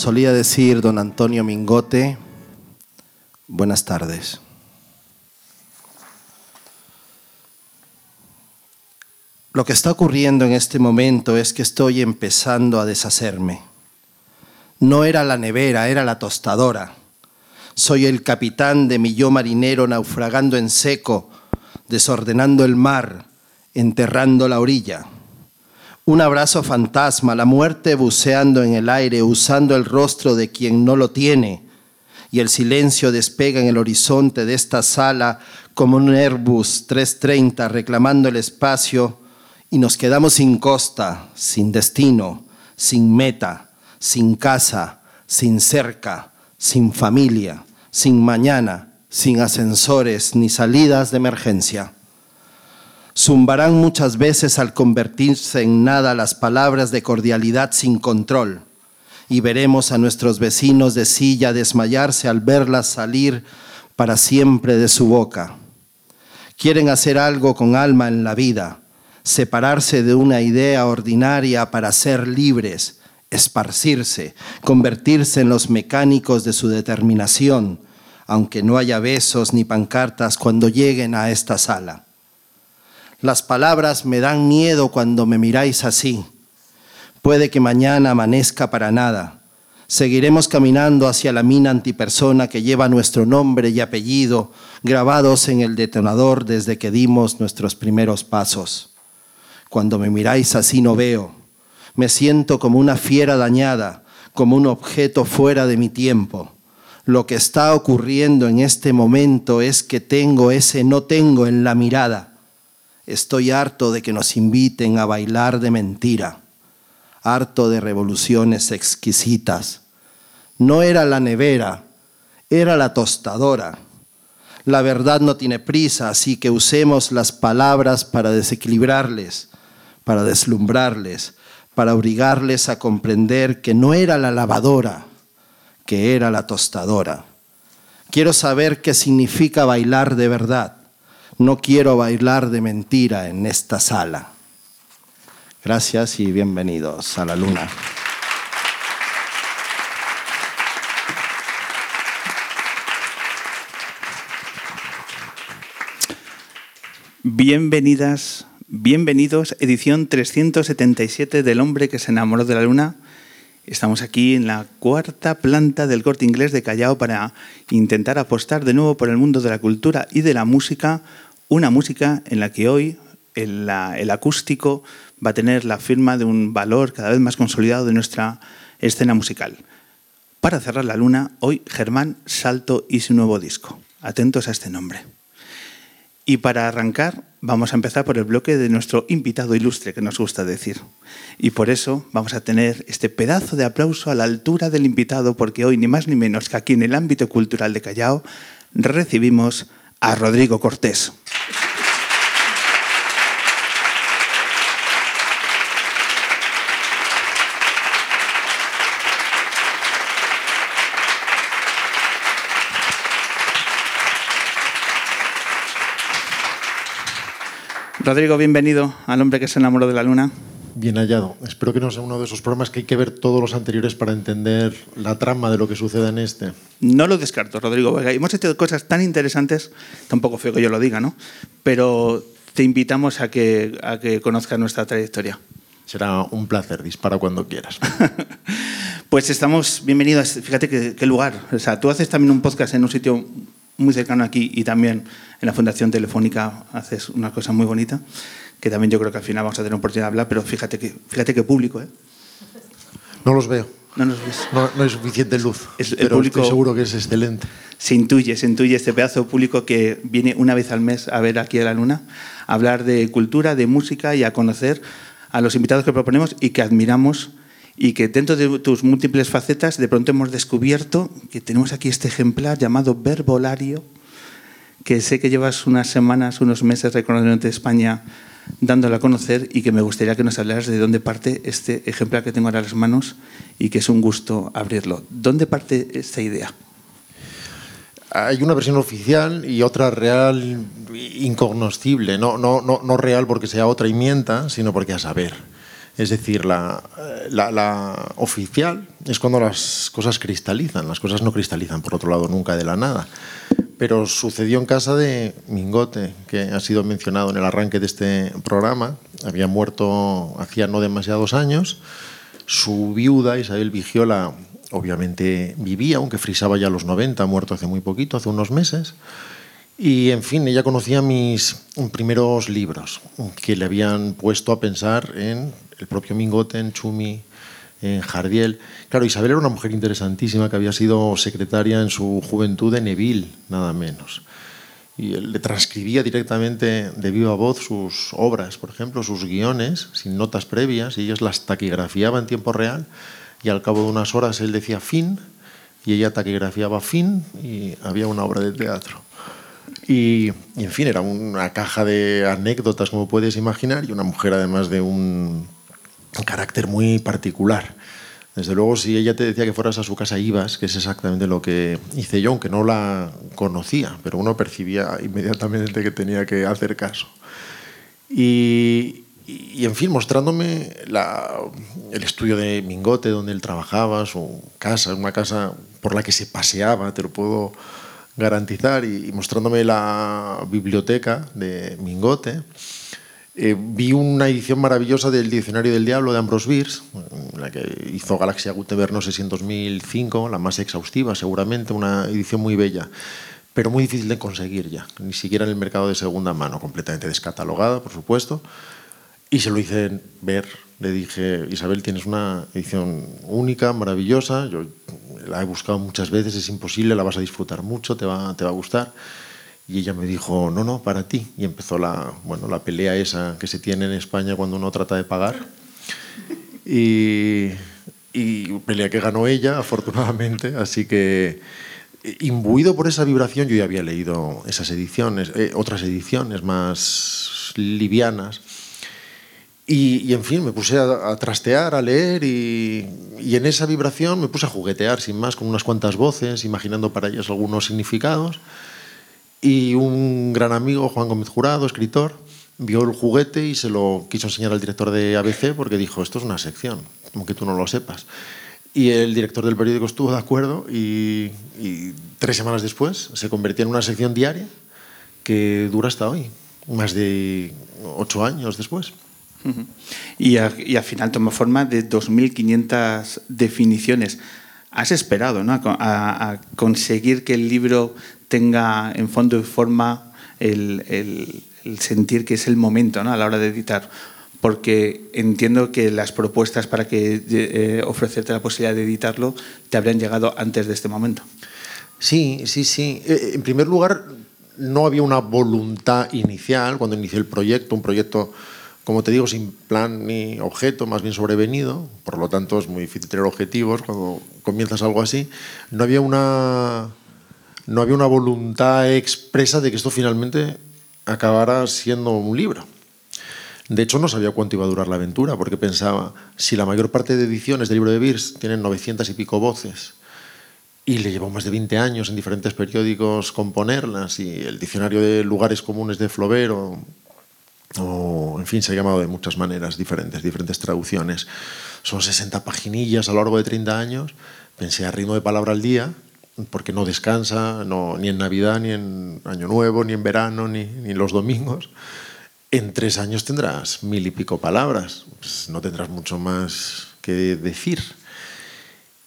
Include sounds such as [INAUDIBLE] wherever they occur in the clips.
solía decir don Antonio Mingote, buenas tardes. Lo que está ocurriendo en este momento es que estoy empezando a deshacerme. No era la nevera, era la tostadora. Soy el capitán de mi yo marinero naufragando en seco, desordenando el mar, enterrando la orilla. Un abrazo fantasma, la muerte buceando en el aire, usando el rostro de quien no lo tiene, y el silencio despega en el horizonte de esta sala como un Airbus 330 reclamando el espacio, y nos quedamos sin costa, sin destino, sin meta, sin casa, sin cerca, sin familia, sin mañana, sin ascensores ni salidas de emergencia. Zumbarán muchas veces al convertirse en nada las palabras de cordialidad sin control y veremos a nuestros vecinos de silla desmayarse al verlas salir para siempre de su boca. Quieren hacer algo con alma en la vida, separarse de una idea ordinaria para ser libres, esparcirse, convertirse en los mecánicos de su determinación, aunque no haya besos ni pancartas cuando lleguen a esta sala. Las palabras me dan miedo cuando me miráis así. Puede que mañana amanezca para nada. Seguiremos caminando hacia la mina antipersona que lleva nuestro nombre y apellido grabados en el detonador desde que dimos nuestros primeros pasos. Cuando me miráis así no veo. Me siento como una fiera dañada, como un objeto fuera de mi tiempo. Lo que está ocurriendo en este momento es que tengo ese no tengo en la mirada Estoy harto de que nos inviten a bailar de mentira, harto de revoluciones exquisitas. No era la nevera, era la tostadora. La verdad no tiene prisa, así que usemos las palabras para desequilibrarles, para deslumbrarles, para obligarles a comprender que no era la lavadora, que era la tostadora. Quiero saber qué significa bailar de verdad no quiero bailar de mentira en esta sala. Gracias y bienvenidos a la luna. Bienvenidas, bienvenidos, edición 377 del hombre que se enamoró de la luna. Estamos aquí en la cuarta planta del corte inglés de Callao para intentar apostar de nuevo por el mundo de la cultura y de la música una música en la que hoy el, acústico va a tener la firma de un valor cada vez más consolidado de nuestra escena musical. Para cerrar la luna, hoy Germán Salto y su nuevo disco. Atentos a este nombre. Y para arrancar, vamos a empezar por el bloque de nuestro invitado ilustre, que nos gusta decir. Y por eso vamos a tener este pedazo de aplauso a la altura del invitado, porque hoy, ni más ni menos que aquí en el ámbito cultural de Callao, recibimos a Rodrigo Cortés. Rodrigo, bienvenido al hombre que se enamoró de la luna. Bien hallado. Espero que no sea uno de esos programas que hay que ver todos los anteriores para entender la trama de lo que sucede en este. No lo descarto, Rodrigo. Hemos hecho cosas tan interesantes, tampoco feo que yo lo diga, ¿no? Pero te invitamos a que, a que conozcas nuestra trayectoria. Será un placer, dispara cuando quieras. [LAUGHS] pues estamos bienvenidos. Fíjate qué, lugar. O sea, tú haces también un podcast en un sitio muy cercano aquí y también en la Fundación Telefónica haces una cosa muy bonita que también yo creo que al final vamos a tener oportunidad de hablar, pero fíjate que, fíjate qué público, ¿eh? No los veo. No, nos ves. no, hay suficiente luz, el público, estoy seguro que es excelente. Se intuye, se intuye este pedazo público que viene una vez al mes a ver aquí a la Luna, a hablar de cultura, de música y a conocer a los invitados que proponemos y que admiramos y que dentro de tus múltiples facetas de pronto hemos descubierto que tenemos aquí este ejemplar llamado verbolario, que sé que llevas unas semanas, unos meses recorriendo España dándolo a conocer y que me gustaría que nos hablaras de dónde parte este ejemplar que tengo ahora en las manos y que es un gusto abrirlo. ¿Dónde parte esta idea? Hay una versión oficial y otra real incognoscible. No, no, no, no real porque sea otra y mienta, sino porque a saber. Es decir, la, la, oficial es cuando las cosas cristalizan, las cosas no cristalizan, por otro lado, nunca de la nada. Pero sucedió en casa de Mingote, que ha sido mencionado en el arranque de este programa. Había muerto hacía no demasiados años. Su viuda, Isabel Vigiola, obviamente vivía, aunque frisaba ya los 90, muerto hace muy poquito, hace unos meses. Y en fin, ella conocía mis primeros libros, que le habían puesto a pensar en el propio Mingote, en Chumi, en Jardiel. Claro, Isabel era una mujer interesantísima que había sido secretaria en su juventud de Neville, nada menos. Y él le transcribía directamente de viva voz sus obras, por ejemplo, sus guiones, sin notas previas, y ellos las taquigrafiaba en tiempo real y al cabo de unas horas él decía fin y ella taquigrafiaba fin y había una obra de teatro. Y, en fin, era una caja de anécdotas, como puedes imaginar, y una mujer además de un carácter muy particular. Desde luego, si ella te decía que fueras a su casa, ibas, que es exactamente lo que hice yo, aunque no la conocía, pero uno percibía inmediatamente que tenía que hacer caso. Y, y, en fin, mostrándome el estudio de Mingote, donde él trabajaba, su casa, una casa por la que se paseaba, te lo puedo garantizar, y, mostrándome la biblioteca de Mingote. Eh, vi una edición maravillosa del Diccionario del Diablo de Ambrose Bierce, la que hizo Galaxia Gutenberg, no sé si en 2005, la más exhaustiva seguramente, una edición muy bella, pero muy difícil de conseguir ya, ni siquiera en el mercado de segunda mano, completamente descatalogada, por supuesto. Y se lo hice ver. Le dije, Isabel, tienes una edición única, maravillosa. Yo la he buscado muchas veces, es imposible, la vas a disfrutar mucho, te va, te va a gustar. Y ella me dijo, no, no, para ti. Y empezó la, bueno, la pelea esa que se tiene en España cuando uno trata de pagar. Y, y pelea que ganó ella, afortunadamente. Así que, imbuido por esa vibración, yo ya había leído esas ediciones, eh, otras ediciones más livianas y, en fin, me puse a, trastear, a leer y, en esa vibración me puse a juguetear sin más con unas cuantas voces, imaginando para ellas algunos significados. Y un gran amigo, Juan Gómez Jurado, escritor, vio el juguete y se lo quiso enseñar al director de ABC porque dijo, esto es una sección, aunque tú no lo sepas. Y el director del periódico estuvo de acuerdo y, y tres semanas después se convirtió en una sección diaria que dura hasta hoy, más de ocho años después. Y, al final toma forma de 2.500 definiciones. Has esperado a, conseguir que el libro tenga en fondo y forma el, sentir que es el momento ¿no? a la hora de editar. Porque entiendo que las propuestas para que eh, ofrecerte la posibilidad de editarlo te habrían llegado antes de este momento. Sí, sí, sí. Eh, en primer lugar, no había una voluntad inicial cuando inicié el proyecto, un proyecto como te digo, sin plan ni objeto, más bien sobrevenido, por lo tanto es muy difícil tener objetivos cuando comienzas algo así. No había una, no había una voluntad expresa de que esto finalmente acabara siendo un libro. De hecho, no sabía cuánto iba a durar la aventura, porque pensaba, si la mayor parte de ediciones del libro de Beers tienen 900 y pico voces, y le llevó más de 20 años en diferentes periódicos componerlas, y el diccionario de lugares comunes de Flaubert o en fin, se ha llamado de muchas maneras diferentes, diferentes traducciones. Son 60 paginillas a lo largo de 30 años. Pensé a ritmo de palabra al día, porque no descansa no, ni en Navidad, ni en Año Nuevo, ni en verano, ni, ni los domingos. En tres años tendrás mil y pico palabras, pues no tendrás mucho más que decir.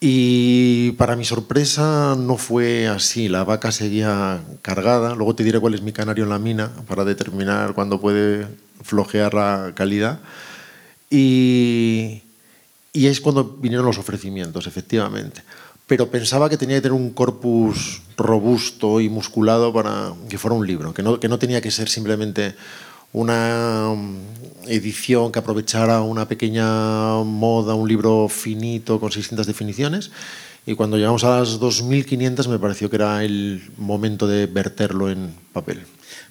Y para mi sorpresa no fue así, la vaca seguía cargada, luego te diré cuál es mi canario en la mina para determinar cuándo puede flojear la calidad. Y, y es cuando vinieron los ofrecimientos, efectivamente. Pero pensaba que tenía que tener un corpus robusto y musculado para que fuera un libro, que no, que no tenía que ser simplemente una mm, edición que aprovechara una pequeña moda, un libro finito con 600 definiciones. Y cuando llegamos a las 2.500 me pareció que era el momento de verterlo en papel.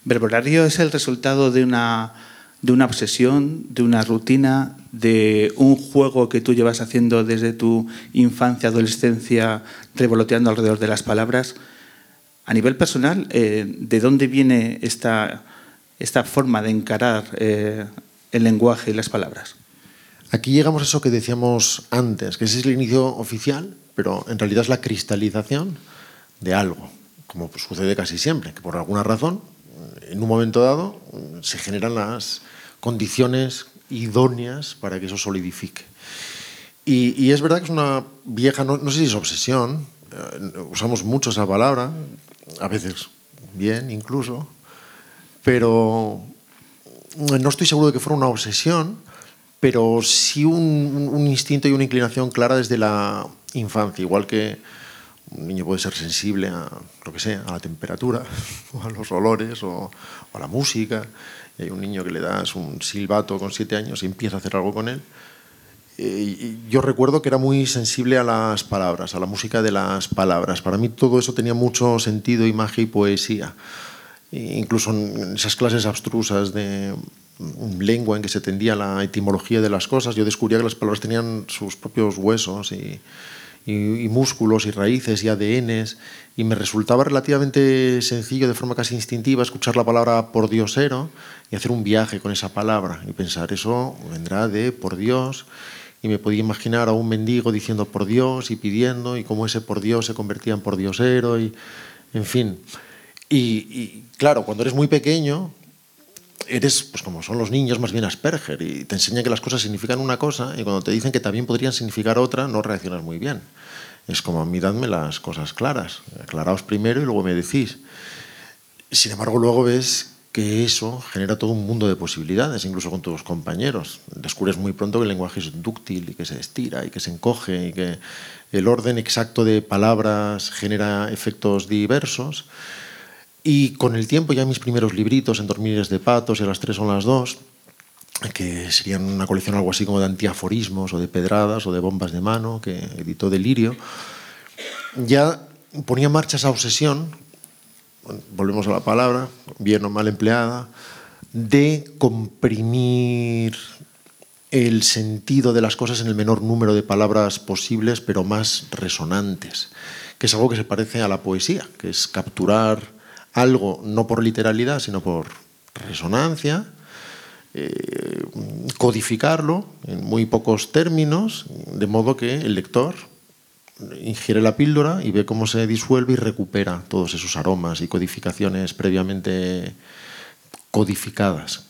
Verbolario es el resultado de una, de una obsesión, de una rutina, de un juego que tú llevas haciendo desde tu infancia, adolescencia, revoloteando alrededor de las palabras. A nivel personal, eh, ¿de dónde viene esta esta forma de encarar eh, el lenguaje y las palabras? Aquí llegamos a eso que decíamos antes, que ese es el inicio oficial, pero en realidad es la cristalización de algo, como sucede casi siempre, que por alguna razón, en un momento dado, se generan las condiciones idóneas para que eso solidifique. Y, es verdad que es una vieja, no, sé si es obsesión, eh, usamos mucho esa palabra, a veces bien incluso, pero no estoy seguro de que fuera una obsesión, pero sí un, instinto y una inclinación clara desde la infancia, igual que un niño puede ser sensible a lo que sea, a la temperatura, [LAUGHS] o a los olores, o, a la música. Hay un niño que le das un silbato con siete años y empieza a hacer algo con él. Eh, yo recuerdo que era muy sensible a las palabras, a la música de las palabras. Para mí todo eso tenía mucho sentido, imagen y poesía. E incluso en esas clases abstrusas de lengua en que se tendía la etimología de las cosas, yo descubría que las palabras tenían sus propios huesos y, y, músculos y raíces y ADNs, y me resultaba relativamente sencillo, de forma casi instintiva, escuchar la palabra por diosero y hacer un viaje con esa palabra y pensar, eso vendrá de por Dios, y me podía imaginar a un mendigo diciendo por Dios y pidiendo, y cómo ese por Dios se convertía en por diosero, y en fin. Y, y claro, cuando eres muy pequeño, eres, pues como son los niños, más bien Asperger y te enseña que las cosas significan una cosa y cuando te dicen que también podrían significar otra, no reaccionas muy bien. Es como, miradme las cosas claras, aclaraos primero y luego me decís. Sin embargo, luego ves que eso genera todo un mundo de posibilidades, incluso con tus compañeros. Descubres muy pronto que el lenguaje es dúctil y que se estira y que se encoge y que el orden exacto de palabras genera efectos diversos. Y con el tiempo, ya mis primeros libritos, En dormires de patos y a las tres son las dos, que serían una colección algo así como de antiaforismos o de pedradas o de bombas de mano, que editó Delirio, ya ponía marcha esa obsesión, volvemos a la palabra, bien o mal empleada, de comprimir el sentido de las cosas en el menor número de palabras posibles, pero más resonantes, que es algo que se parece a la poesía, que es capturar algo no por literalidad, sino por resonancia, eh, codificarlo en muy pocos términos, de modo que el lector ingiere la píldora y ve cómo se disuelve y recupera todos esos aromas y codificaciones previamente codificadas.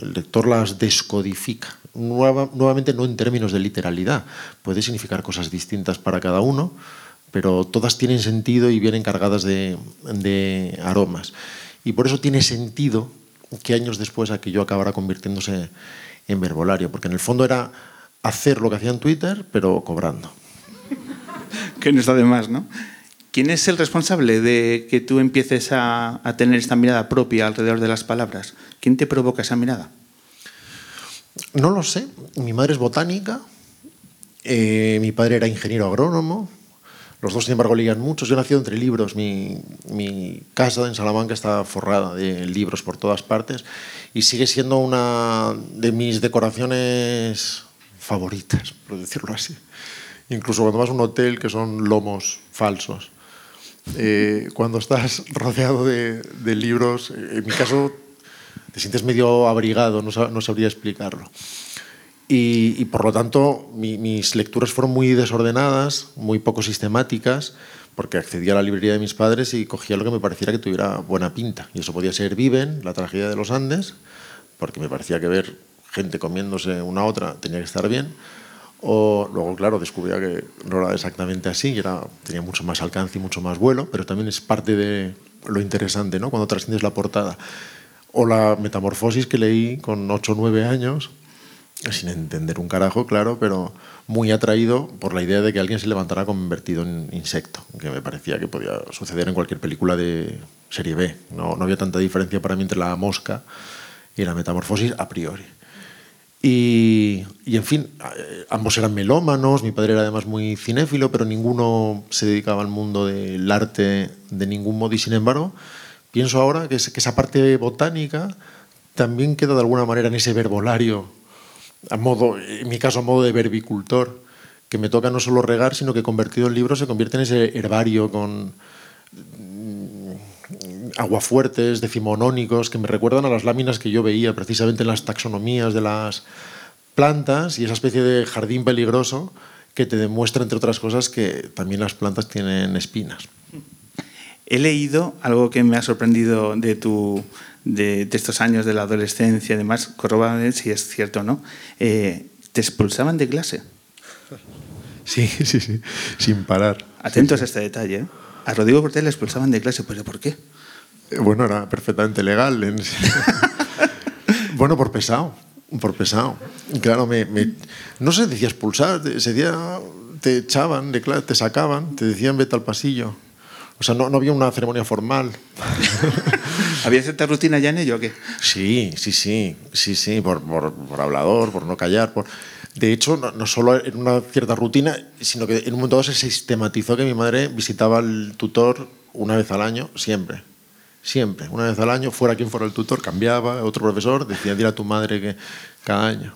El lector las descodifica. nuevamente no en términos de literalidad, puede significar cosas distintas para cada uno, pero todas tienen sentido y vienen cargadas de, aromas. Y por eso tiene sentido que años después aquello acabara convirtiéndose en verbolario, porque en el fondo era hacer lo que hacía en Twitter, pero cobrando. [LAUGHS] que no está de más, ¿no? ¿Quién es el responsable de que tú empieces a, tener esta mirada propia alrededor de las palabras? ¿Quién te provoca esa mirada? No lo sé. Mi madre es botánica, eh, mi padre era ingeniero agrónomo, los dos, sin embargo, leían muchos. Yo nací entre libros. Mi, casa en Salamanca está forrada de libros por todas partes y sigue siendo una de mis decoraciones favoritas, por decirlo así. Incluso cuando vas a un hotel que son lomos falsos. Eh, cuando estás [LAUGHS] rodeado de, libros, en mi caso, te sientes medio abrigado, no, no sabría explicarlo. Y, por lo tanto mis lecturas fueron muy desordenadas, muy poco sistemáticas, porque accedía a la librería de mis padres y cogía lo que me pareciera que tuviera buena pinta. Y eso podía ser Viven, la tragedia de los Andes, porque me parecía que ver gente comiéndose una a otra tenía que estar bien. O luego, claro, descubría que no era exactamente así, y era, tenía mucho más alcance y mucho más vuelo, pero también es parte de lo interesante, ¿no? Cuando trasciendes la portada. O la Metamorfosis que leí con 8 o 9 años, sin entender un carajo, claro, pero muy atraído por la idea de que alguien se levantara convertido en insecto, que me parecía que podía suceder en cualquier película de serie B. No, no había tanta diferencia para mí entre la mosca y la metamorfosis a priori. Y, y, en fin, eh, ambos eran melómanos, mi padre era además muy cinéfilo, pero ninguno se dedicaba al mundo del arte de ningún modo y sin embargo, pienso ahora que, que esa parte botánica también queda de alguna manera en ese verbolario a modo, en mi caso a modo de verbicultor, que me toca no solo regar, sino que convertido en libro se convierte en ese herbario con mm, aguafuertes decimonónicos que me recuerdan a las láminas que yo veía precisamente en las taxonomías de las plantas y esa especie de jardín peligroso que te demuestra, entre otras cosas, que también las plantas tienen espinas. He leído algo que me ha sorprendido de, tu, de, estos años de la adolescencia, además, corroboraré si es cierto o no. Eh, ¿Te expulsaban de clase? Sí, sí, sí, sin parar. Atentos a este detalle. ¿eh? A Rodrigo Cortés le expulsaban de clase, ¿pero por qué? Eh, bueno, era perfectamente legal. [LAUGHS] bueno, por pesado, por pesado. Claro, me, no se decía expulsar, se decía, te echaban de clase, te sacaban, te decían vete al pasillo. O sea, no, había una ceremonia formal. [LAUGHS] ¿Había cierta rutina ya en ello o qué? Sí, sí, sí, sí, sí, por, por, por hablador, por no callar, por... De hecho, no, solo en una cierta rutina, sino que en un momento dado se sistematizó que mi madre visitaba al tutor una vez al año, siempre. Siempre, una vez al año, fuera quien fuera el tutor, cambiaba, otro profesor, decía, dile a tu madre que cada año.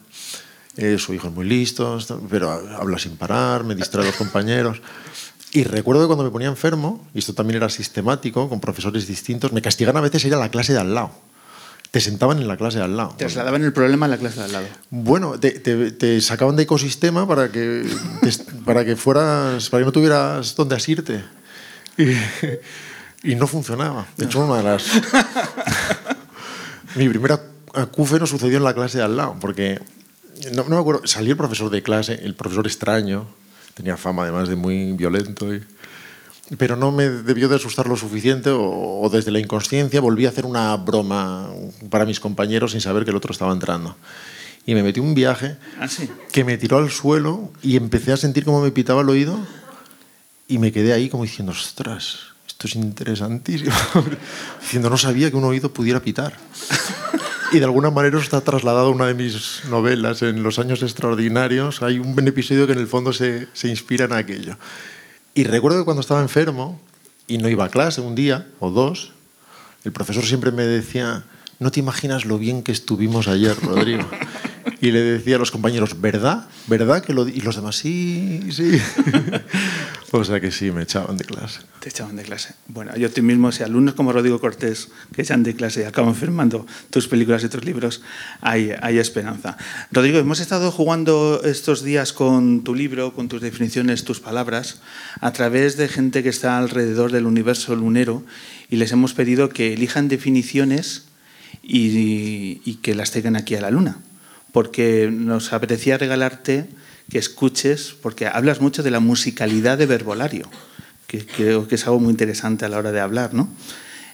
Eh, su hijo es muy listo, pero habla sin parar, me distrae a los compañeros. Y recuerdo que cuando me ponía enfermo, y esto también era sistemático, con profesores distintos, me castigaban a veces ir a la clase de al lado te sentaban en la clase de al lado. Trasladaban el problema a la clase de al lado. Bueno, te, sacaban de ecosistema para que, para que fueras, para que no tuvieras dónde asirte. Y, no funcionaba. De hecho, una de las. Mi primera no sucedió en la clase de al lado, porque no, no me acuerdo. Salió el profesor de clase, el profesor extraño, tenía fama además de muy violento. Y, pero no me debió de asustar lo suficiente o, desde la inconsciencia volví a hacer una broma para mis compañeros sin saber que el otro estaba entrando. Y me metí un viaje ¿Ah, que me tiró al suelo y empecé a sentir cómo me pitaba el oído y me quedé ahí como diciendo, ostras, esto es interesantísimo. [LAUGHS] diciendo, no sabía que un oído pudiera pitar. [LAUGHS] y de alguna manera está trasladado a una de mis novelas, en Los años extraordinarios. Hay un episodio que en el fondo se, se inspira en aquello. Y recuerdo que cuando estaba enfermo y no iba a clase un día o dos, el profesor siempre me decía, no te imaginas lo bien que estuvimos ayer, Rodrigo. Y le decía a los compañeros, ¿verdad? ¿Verdad que lo Y los demás, sí, sí. O sea que sí, me echaban de clase. Te echaban de clase. Bueno, yo tú mismo, si alumnos como Rodrigo Cortés que echan de clase y acaban firmando tus películas y tus libros, hay, hay esperanza. Rodrigo, hemos estado jugando estos días con tu libro, con tus definiciones, tus palabras, a través de gente que está alrededor del universo lunero y les hemos pedido que elijan definiciones y, y que las tengan aquí a la luna porque nos apetecía regalarte que escuches, porque hablas mucho de la musicalidad de verbolario, que creo que es algo muy interesante a la hora de hablar, ¿no?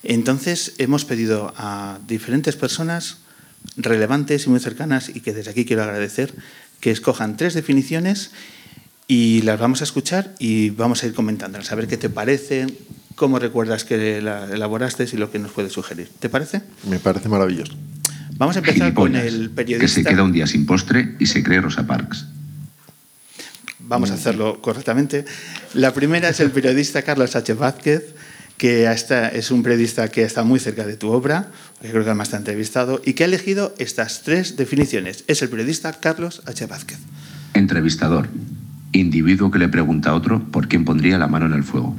Entonces hemos pedido a diferentes personas relevantes y muy cercanas, y que desde aquí quiero agradecer, que escojan tres definiciones y las vamos a escuchar y vamos a ir comentándolas, a ver qué te parece, cómo recuerdas que la elaboraste y lo que nos puede sugerir. ¿Te parece? Me parece maravilloso. Vamos a empezar con el periodista. Que se queda un día sin postre y se cree Rosa Parks. Vamos a hacerlo correctamente. La primera es el periodista Carlos H. Vázquez, que es un periodista que está muy cerca de tu obra, que creo que además te ha entrevistado, y que ha elegido estas tres definiciones. Es el periodista Carlos H. Vázquez. Entrevistador. Individuo que le pregunta a otro por quién pondría la mano en el fuego.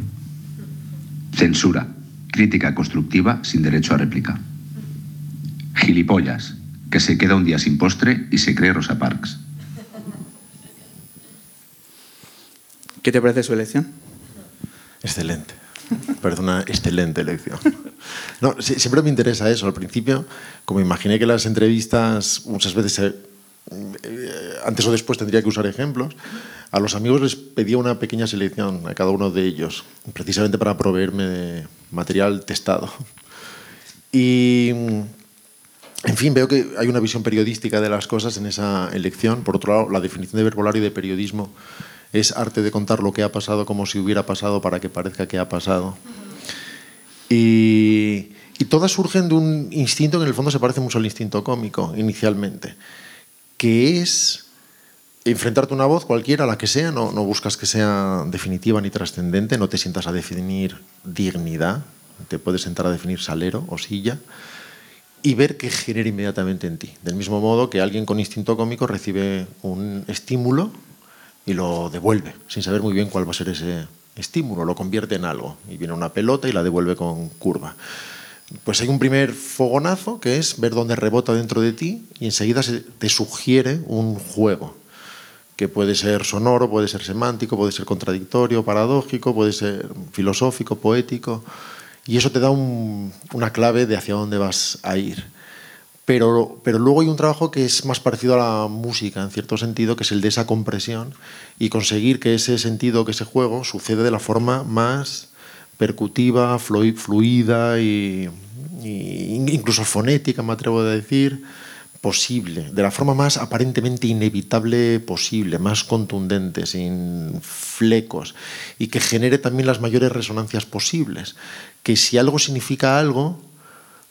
Censura. Crítica constructiva sin derecho a réplica. Gilipollas, que se queda un día sin postre y se cree Rosa Parks. ¿Qué te parece su elección? Excelente. Parece una excelente elección. No, siempre me interesa eso. Al principio, como imaginé que las entrevistas muchas veces, eh, antes o después tendría que usar ejemplos, a los amigos les pedía una pequeña selección a cada uno de ellos, precisamente para proveerme de material testado. Y en fin, veo que hay una visión periodística de las cosas en esa elección. Por otro lado, la definición de verbolario y de periodismo es arte de contar lo que ha pasado como si hubiera pasado para que parezca que ha pasado. Y, todas surgen de un instinto que en el fondo se parece mucho al instinto cómico inicialmente, que es enfrentarte a una voz cualquiera, la que sea, no, no buscas que sea definitiva ni trascendente, no te sientas a definir dignidad, te puedes sentar a definir salero o silla y ver qué genera inmediatamente en ti. Del mismo modo que alguien con instinto cómico recibe un estímulo y lo devuelve, sin saber muy bien cuál va a ser ese estímulo, lo convierte en algo. Y viene una pelota y la devuelve con curva. Pues hay un primer fogonazo que es ver dónde rebota dentro de ti y enseguida se te sugiere un juego que puede ser sonoro, puede ser semántico, puede ser contradictorio, paradójico, puede ser filosófico, poético, y eso te da un, una clave de hacia dónde vas a ir. Pero, pero luego hay un trabajo que es más parecido a la música, en cierto sentido, que es el de esa compresión y conseguir que ese sentido, que ese juego, sucede de la forma más percutiva, fluida y incluso fonética, me atrevo a decir, posible, de la forma más aparentemente inevitable posible, más contundente, sin flecos, y que genere también las mayores resonancias posibles. Que si algo significa algo,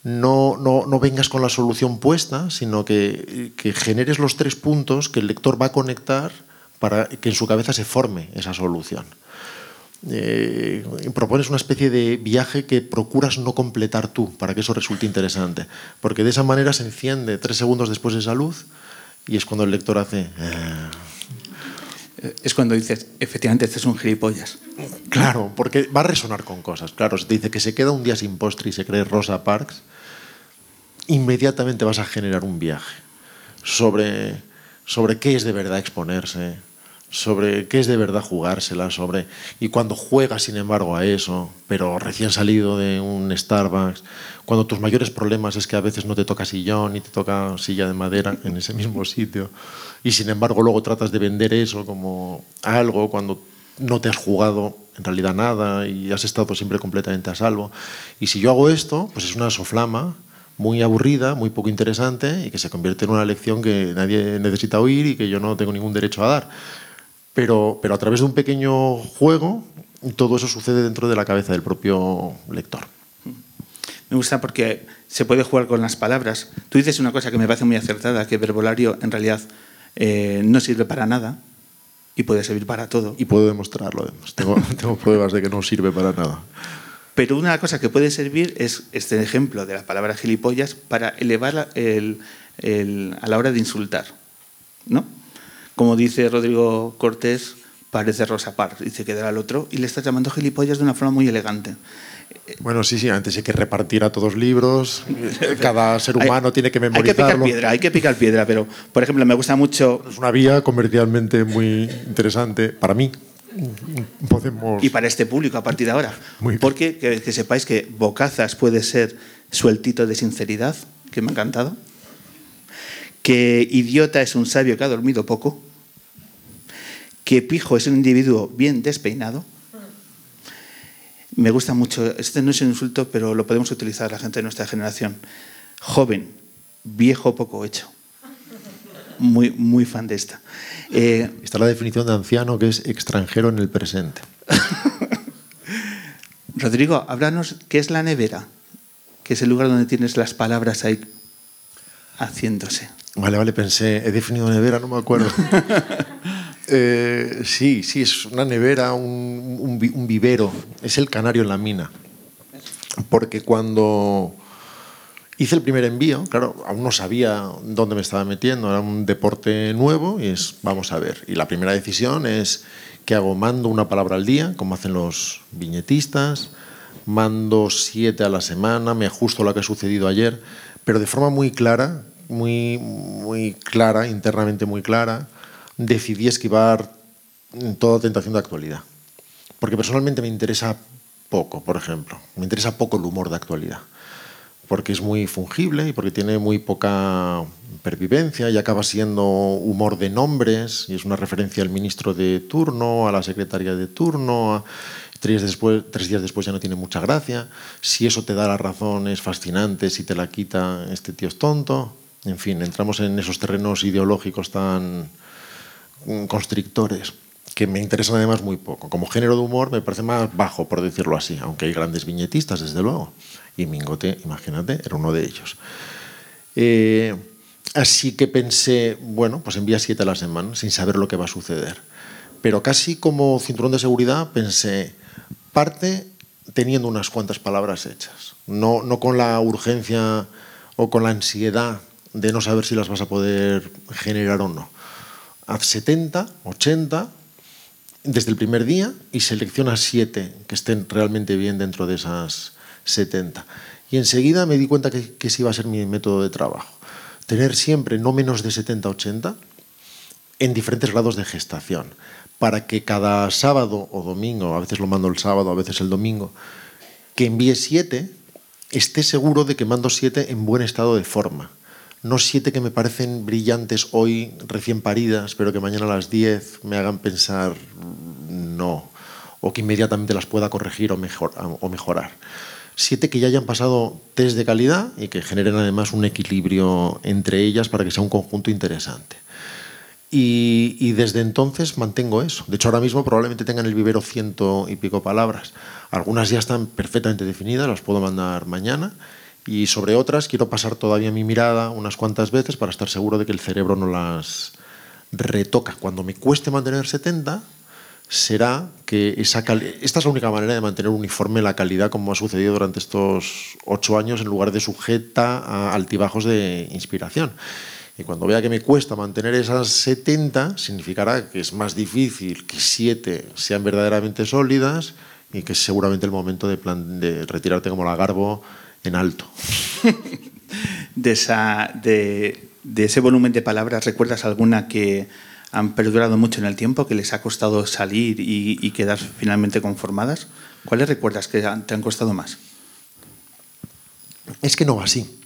no, no, no, vengas con la solución puesta, sino que, que, generes los tres puntos que el lector va a conectar para que en su cabeza se forme esa solución. Eh, propones una especie de viaje que procuras no completar tú para que eso resulte interesante, porque de esa manera se enciende tres segundos después de esa luz y es cuando el lector hace... Eh, es cuando dices, efectivamente, este es un gilipollas. Claro, porque va a resonar con cosas. Claro, si te dice que se queda un día sin postre y se cree Rosa Parks, inmediatamente vas a generar un viaje sobre, sobre qué es de verdad exponerse, sobre qué es de verdad jugársela, sobre y cuando juegas sin embargo a eso, pero recién salido de un Starbucks, cuando tus mayores problemas es que a veces no te toca sillón ni te toca silla de madera en ese mismo sitio y sin embargo luego tratas de vender eso como algo cuando no te has jugado en realidad nada y has estado siempre completamente a salvo. Y si yo hago esto, pues es una soflama muy aburrida, muy poco interesante y que se convierte en una lección que nadie necesita oír y que yo no tengo ningún derecho a dar pero, pero a través de un pequeño juego todo eso sucede dentro de la cabeza del propio lector. Me gusta porque se puede jugar con las palabras. Tú dices una cosa que me parece muy acertada, que verbolario en realidad eh, no sirve para nada y puede servir para todo. Y puedo demostrarlo, además. Tengo, [LAUGHS] tengo pruebas de que no sirve para nada. Pero una cosa que puede servir es este ejemplo de la palabra gilipollas para elevar el, el, a la hora de insultar. ¿no? como dice Rodrigo Cortés, parece Rosa Parks, dice que al otro, y le estás llamando gilipollas de una forma muy elegante. Bueno, sí, sí, antes hay que repartir a todos libros, cada [LAUGHS] ser humano tiene que memorizarlo. Hay que picar piedra, hay que picar piedra, pero, por ejemplo, me gusta mucho... Es una vía comercialmente muy interesante para mí. Podemos... Y para este público a partir de ahora. Porque que, que sepáis que Bocazas puede ser sueltito de sinceridad, que me ha encantado, que idiota es un sabio que ha dormido poco, que Pijo es un individuo bien despeinado. Me gusta mucho, este no es un insulto, pero lo podemos utilizar la gente de nuestra generación. Joven, viejo poco hecho. Muy, muy fan de esta. Eh, Está la definición de anciano que es extranjero en el presente. [LAUGHS] Rodrigo, háblanos, ¿qué es la nevera? Que es el lugar donde tienes las palabras ahí haciéndose. Vale, vale, pensé, he definido nevera, no me acuerdo. [LAUGHS] Eh, sí, sí, es una nevera, un, vivero, es el canario en la mina. Porque cuando hice el primer envío, claro, aún no sabía dónde me estaba metiendo, era un deporte nuevo y es, vamos a ver. Y la primera decisión es, ¿qué hago? Mando una palabra al día, como hacen los viñetistas, mando siete a la semana, me ajusto a lo que ha sucedido ayer, pero de forma muy clara, muy, muy clara, internamente muy clara decidí esquivar toda tentación de actualidad. Porque personalmente me interesa poco, por ejemplo. Me interesa poco el humor de actualidad. Porque es muy fungible y porque tiene muy poca pervivencia y acaba siendo humor de nombres y es una referencia al ministro de turno, a la secretaria de turno. tres, después, tres días después ya no tiene mucha gracia. Si eso te da la razón es fascinante, si te la quita este tío es tonto. En fin, entramos en esos terrenos ideológicos tan, constrictores que me interesan además muy poco. Como género de humor me parece más bajo, por decirlo así, aunque hay grandes viñetistas, desde luego. Y Mingote, imagínate, era uno de ellos. Eh, así que pensé, bueno, pues envía siete a la semana, sin saber lo que va a suceder. Pero casi como cinturón de seguridad pensé, parte teniendo unas cuantas palabras hechas, no, no con la urgencia o con la ansiedad de no saber si las vas a poder generar o no haz 70, 80 desde el primer día y selecciona 7 que estén realmente bien dentro de esas 70. Y enseguida me di cuenta que, que ese iba a ser mi método de trabajo. Tener siempre no menos de 70-80 en diferentes grados de gestación, para que cada sábado o domingo, a veces lo mando el sábado, a veces el domingo, que envíe siete, esté seguro de que mando siete en buen estado de forma. No siete que me parecen brillantes hoy, recién paridas, pero que mañana a las 10 me hagan pensar no, o que inmediatamente las pueda corregir o mejorar. Siete que ya hayan pasado test de calidad y que generen además un equilibrio entre ellas para que sea un conjunto interesante. Y, y, desde entonces mantengo eso. De hecho, ahora mismo probablemente tengan el vivero ciento y pico palabras. Algunas ya están perfectamente definidas, las puedo mandar mañana. Y sobre otras quiero pasar todavía mi mirada unas cuantas veces para estar seguro de que el cerebro no las retoca. Cuando me cueste mantener 70, será que esa esta es la única manera de mantener uniforme la calidad como ha sucedido durante estos ocho años en lugar de sujeta a altibajos de inspiración. Y cuando vea que me cuesta mantener esas 70, significará que es más difícil que 7 sean verdaderamente sólidas y que es seguramente el momento de, retirarte como la garbo en alto. [LAUGHS] de ese volumen de palabras, ¿recuerdas alguna que han perdurado mucho en el tiempo, que les ha costado salir y, quedar finalmente conformadas? ¿Cuáles recuerdas que te han costado más? Es que no va así.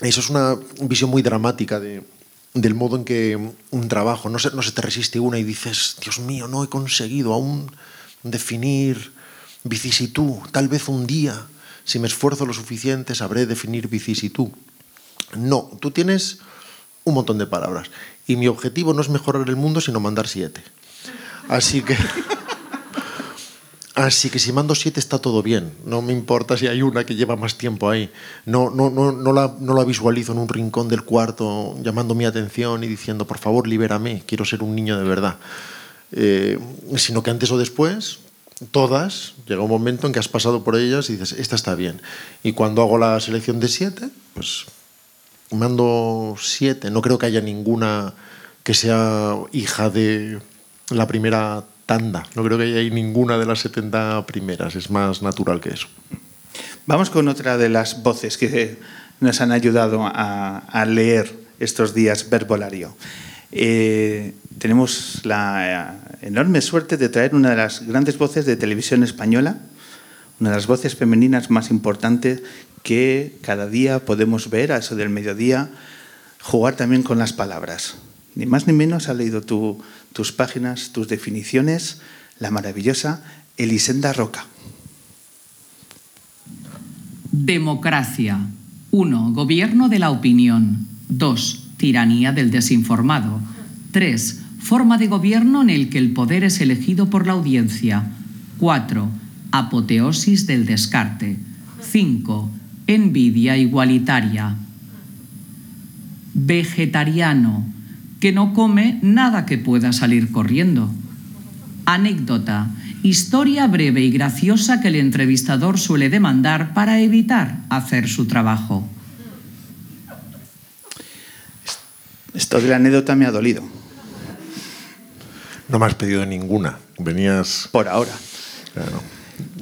Eso es una visión muy dramática de, del modo en que un trabajo, no se, no se te resiste una y dices, Dios mío, no he conseguido aún definir vicisitud, tal vez un día, si me esfuerzo lo suficiente, sabré definir vicisitud. No, tú tienes un montón de palabras y mi objetivo no es mejorar el mundo, sino mandar siete. Así que... Así que si mando siete está todo bien. No me importa si hay una que lleva más tiempo ahí. No, no, no, no, la, no la visualizo en un rincón del cuarto llamando mi atención y diciendo, por favor, libérame, quiero ser un niño de verdad. Eh, sino que antes o después, todas, llega un momento en que has pasado por ellas y dices, esta está bien. Y cuando hago la selección de siete, pues mando siete. No creo que haya ninguna que sea hija de la primera tanda. No creo que haya ninguna de las 70 primeras, es más natural que eso. Vamos con otra de las voces que nos han ayudado a, leer estos días verbolario. Eh, tenemos la enorme suerte de traer una de las grandes voces de televisión española, una de las voces femeninas más importantes que cada día podemos ver a eso del mediodía, jugar también con las palabras. Ni más ni menos ha leído tu, tus páginas, tus definiciones, la maravillosa Elisenda Roca. Democracia. 1. Gobierno de la opinión. 2. Tiranía del desinformado. 3. Forma de gobierno en el que el poder es elegido por la audiencia. 4. Apoteosis del descarte. 5. Envidia igualitaria. Vegetariano que no come nada que pueda salir corriendo. Anécdota. Historia breve y graciosa que el entrevistador suele demandar para evitar hacer su trabajo. Esto de la anécdota me ha dolido. No me has pedido ninguna. Venías. Por ahora. Claro.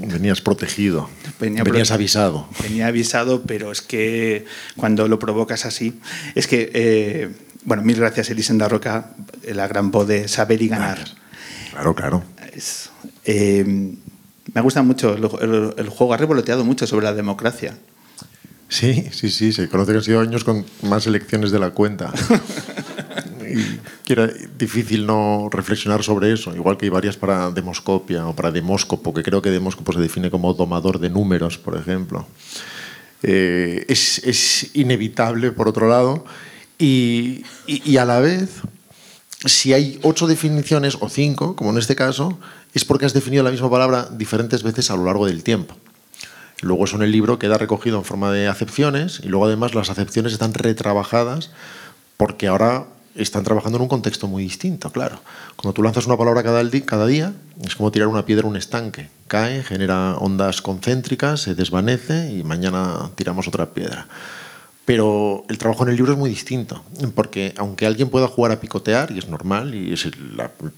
Venías protegido. Venía Venías avisado. Venía avisado, pero es que cuando lo provocas así. Es que. eh, bueno, mil gracias, Elisenda Roca, la gran voz de saber y ganar. Claro, claro. Es, eh, me gusta mucho el, el- el juego, ha revoloteado mucho sobre la democracia. Sí, sí, sí. Se conoce que han sido años con más elecciones de la cuenta. [LAUGHS] que era difícil no reflexionar sobre eso, igual que hay varias para Demoscopia o para Demóscopo, que creo que Demóscopo se define como domador de números, por ejemplo. Eh, es, es inevitable, por otro lado, y, y- y a la vez, si hay ocho definiciones o cinco, como en este caso, es porque has definido la misma palabra diferentes veces a lo largo del tiempo. Luego eso en el libro queda recogido en forma de acepciones y luego además las acepciones están retrabajadas porque ahora están trabajando en un contexto muy distinto, claro. Cuando tú lanzas una palabra cada, día, es como tirar una piedra a un estanque. Cae, genera ondas concéntricas, se desvanece y mañana tiramos otra piedra. Pero el trabajo en el libro es muy distinto, porque aunque alguien pueda jugar a picotear, y es normal, y es el,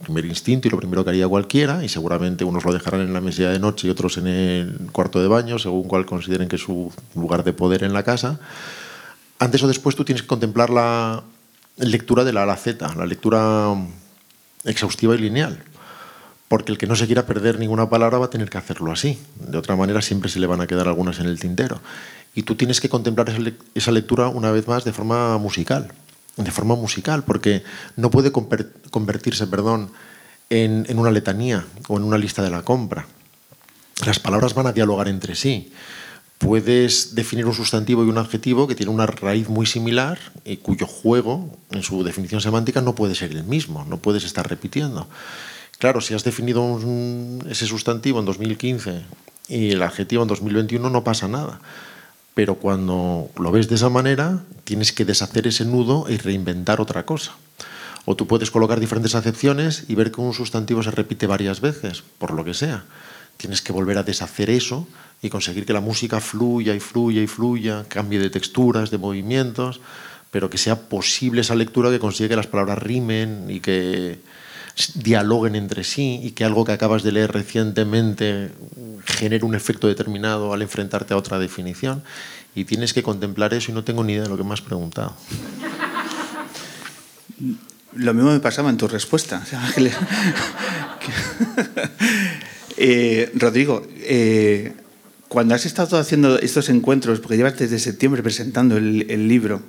primer instinto y lo primero que haría cualquiera, y seguramente unos lo dejarán en la mesilla de noche y otros en el cuarto de baño, según cual consideren que es su lugar de poder en la casa, antes o después tú tienes que contemplar la lectura de la A la lectura exhaustiva y lineal porque el que no se quiera perder ninguna palabra va a tener que hacerlo así. De otra manera siempre se le van a quedar algunas en el tintero. Y tú tienes que contemplar esa lectura una vez más de forma musical, de forma musical, porque no puede convertirse, perdón, en, en una letanía o en una lista de la compra. Las palabras van a dialogar entre sí puedes definir un sustantivo y un adjetivo que tiene una raíz muy similar y cuyo juego, en su definición semántica, no puede ser el mismo, no puedes estar repitiendo. Claro, si has definido ese sustantivo en 2015 y el adjetivo en 2021 no pasa nada. Pero cuando lo ves de esa manera, tienes que deshacer ese nudo y reinventar otra cosa. O tú puedes colocar diferentes acepciones y ver que un sustantivo se repite varias veces, por lo que sea. Tienes que volver a deshacer eso y conseguir que la música fluya y fluya y fluya, cambie de texturas, de movimientos, pero que sea posible esa lectura que consigue que las palabras rimen y que dialoguen entre sí y que algo que acabas de leer recientemente genere un efecto determinado al enfrentarte a otra definición. Y tienes que contemplar eso y no tengo ni idea de lo que me has preguntado. Lo mismo me pasaba en tu respuesta. [LAUGHS] [LAUGHS] Eh, Rodrigo, eh, cuando has estado haciendo estos encuentros, porque llevas desde septiembre presentando el, libro,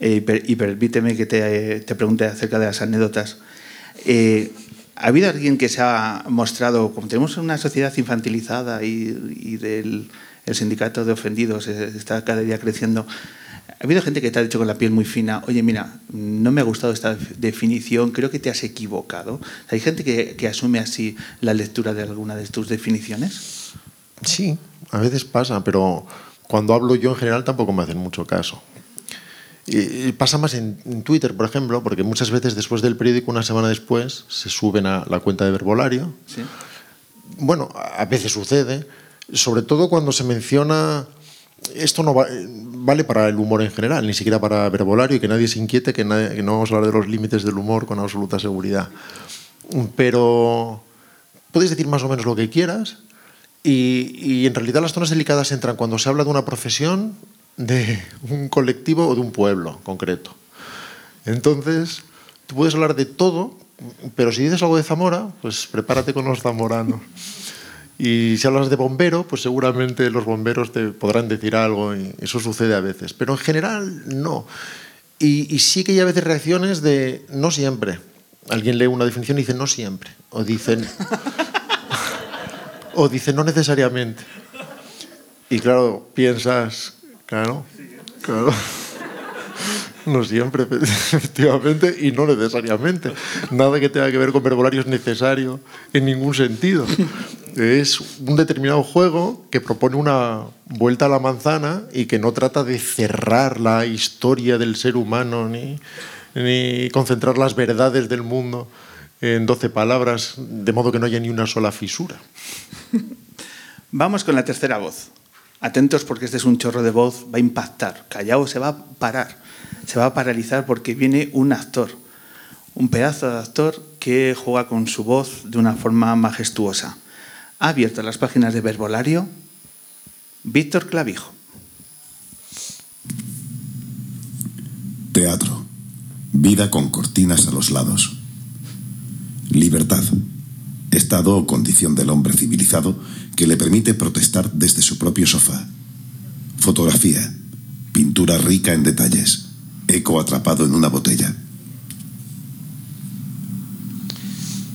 eh, y permíteme que te, te, pregunte acerca de las anécdotas, eh, ¿Ha habido alguien que se ha mostrado, como tenemos una sociedad infantilizada y, del el sindicato de ofendidos está cada día creciendo, ¿ha habido gente que te ha dicho con la piel muy fina, oye, mira, no me ha gustado esta definición, creo que te has equivocado? ¿Hay gente que asume así la lectura de alguna de tus definiciones? Sí, a veces pasa, pero cuando hablo yo en general tampoco me hacen mucho caso. Y pasa más en, Twitter, por ejemplo, porque muchas veces después del periódico, una semana después, se suben a la cuenta de Verbolario. Bueno, a veces sucede, sobre todo cuando se menciona... Esto no vale para el humor en general, ni siquiera para Verbolario, y que nadie se inquiete, que, que no vamos a hablar de los límites del humor con absoluta seguridad. Pero puedes decir más o menos lo que quieras, y, y, en realidad las zonas delicadas entran cuando se habla de una profesión de un colectivo o de un pueblo concreto. Entonces, tú puedes hablar de todo, pero si dices algo de Zamora, pues prepárate con los zamoranos. Y si hablas de bombero, pues seguramente los bomberos te podrán decir algo y eso sucede a veces. Pero en general, no. Y, sí que hay a veces reacciones de no siempre. Alguien lee una definición y dice no siempre. O dicen, o dice no necesariamente. Y claro, piensas, Claro, claro. [LAUGHS] No siempre, [LAUGHS] efectivamente, y no necesariamente. Nada que tenga que ver con verbolario es necesario en ningún sentido. Es un determinado juego que propone una vuelta a la manzana y que no trata de cerrar la historia del ser humano ni, ni concentrar las verdades del mundo en 12 palabras, de modo que no haya ni una sola fisura. [LAUGHS] Vamos con la tercera voz. Atentos porque este es un chorro de voz, va a impactar. Callao se va a parar, se va a paralizar porque viene un actor, un pedazo de actor que juega con su voz de una forma majestuosa. Ha abierto las páginas de Verbolario Víctor Clavijo. Teatro. Vida con cortinas a los lados. Libertad. Estado o condición del hombre civilizado que le permite protestar desde su propio sofá. Fotografía, pintura rica en detalles, eco atrapado en una botella.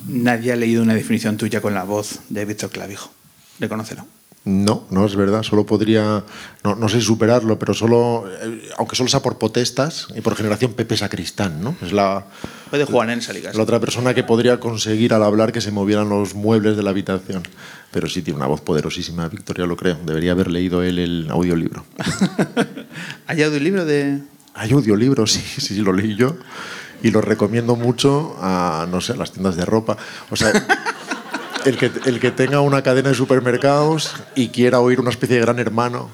Nadie ha leído una definición tuya con la voz de Víctor Clavijo. Reconócelo. No, no es verdad. Solo podría, no, sé superarlo, pero solo, eh, aunque solo sea por potestas y por generación Pepe Sacristán, ¿no? Es la. Puede jugar en esa liga. La otra persona que podría conseguir al hablar que se movieran los muebles de la habitación. Pero sí tiene una voz poderosísima, Victoria, lo creo. Debería haber leído él el audiolibro. [LAUGHS] ¿Hay audiolibro de.? Hay audiolibro, sí, [LAUGHS] sí, lo leí yo. Y lo recomiendo mucho a, no sé, a las tiendas de ropa. O sea [LAUGHS] el que, el que tenga una cadena de supermercados y quiera oír una especie de gran hermano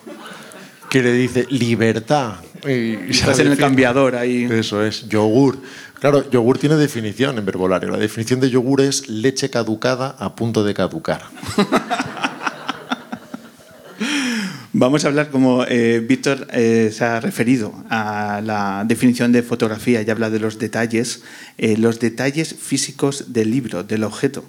que le dice libertad Y, Estás en el cambiador ahí. Eso es, yogur. Claro, yogur tiene definición en verbolario. La definición de yogur es leche caducada a punto de caducar. [LAUGHS] Vamos a hablar como eh, Víctor eh, se ha referido a la definición de fotografía y habla de los detalles, eh, los detalles físicos del libro, del objeto.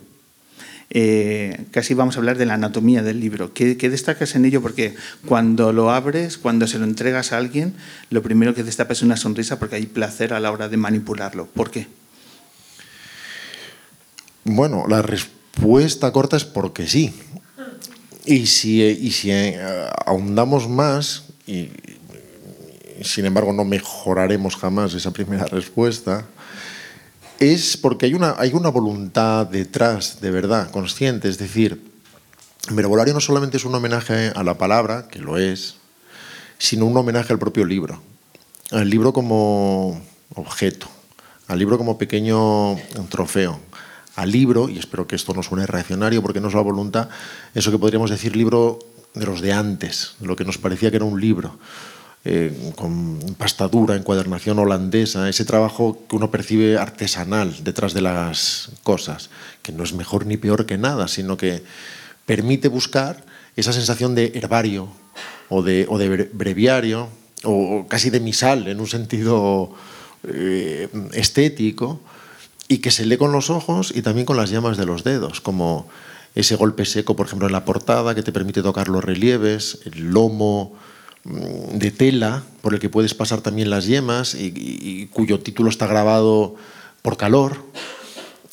Eh, casi vamos a hablar de la anatomía del libro. ¿Qué, ¿Qué, destacas en ello? Porque cuando lo abres, cuando se lo entregas a alguien, lo primero que destapa es una sonrisa porque hay placer a la hora de manipularlo. ¿Por qué? Bueno, la respuesta corta es porque sí. Y si, y si eh, ahondamos más, y sin embargo no mejoraremos jamás esa primera respuesta, es porque hay una, hay una voluntad detrás, de verdad, consciente. Es decir, Verbolario no solamente es un homenaje a la palabra, que lo es, sino un homenaje al propio libro. Al libro como objeto, al libro como pequeño trofeo, al libro, y espero que esto no suene reaccionario porque no es la voluntad, eso que podríamos decir libro de los de antes, lo que nos parecía que era un libro eh, con pastadura, encuadernación holandesa, ese trabajo que uno percibe artesanal detrás de las cosas, que no es mejor ni peor que nada, sino que permite buscar esa sensación de herbario o de, breviario o casi de misal en un sentido eh, estético y que se lee con los ojos y también con las llamas de los dedos, como ese golpe seco, por ejemplo, en la portada que te permite tocar los relieves, el lomo, de tela por el que puedes pasar también las yemas y, cuyo título está grabado por calor.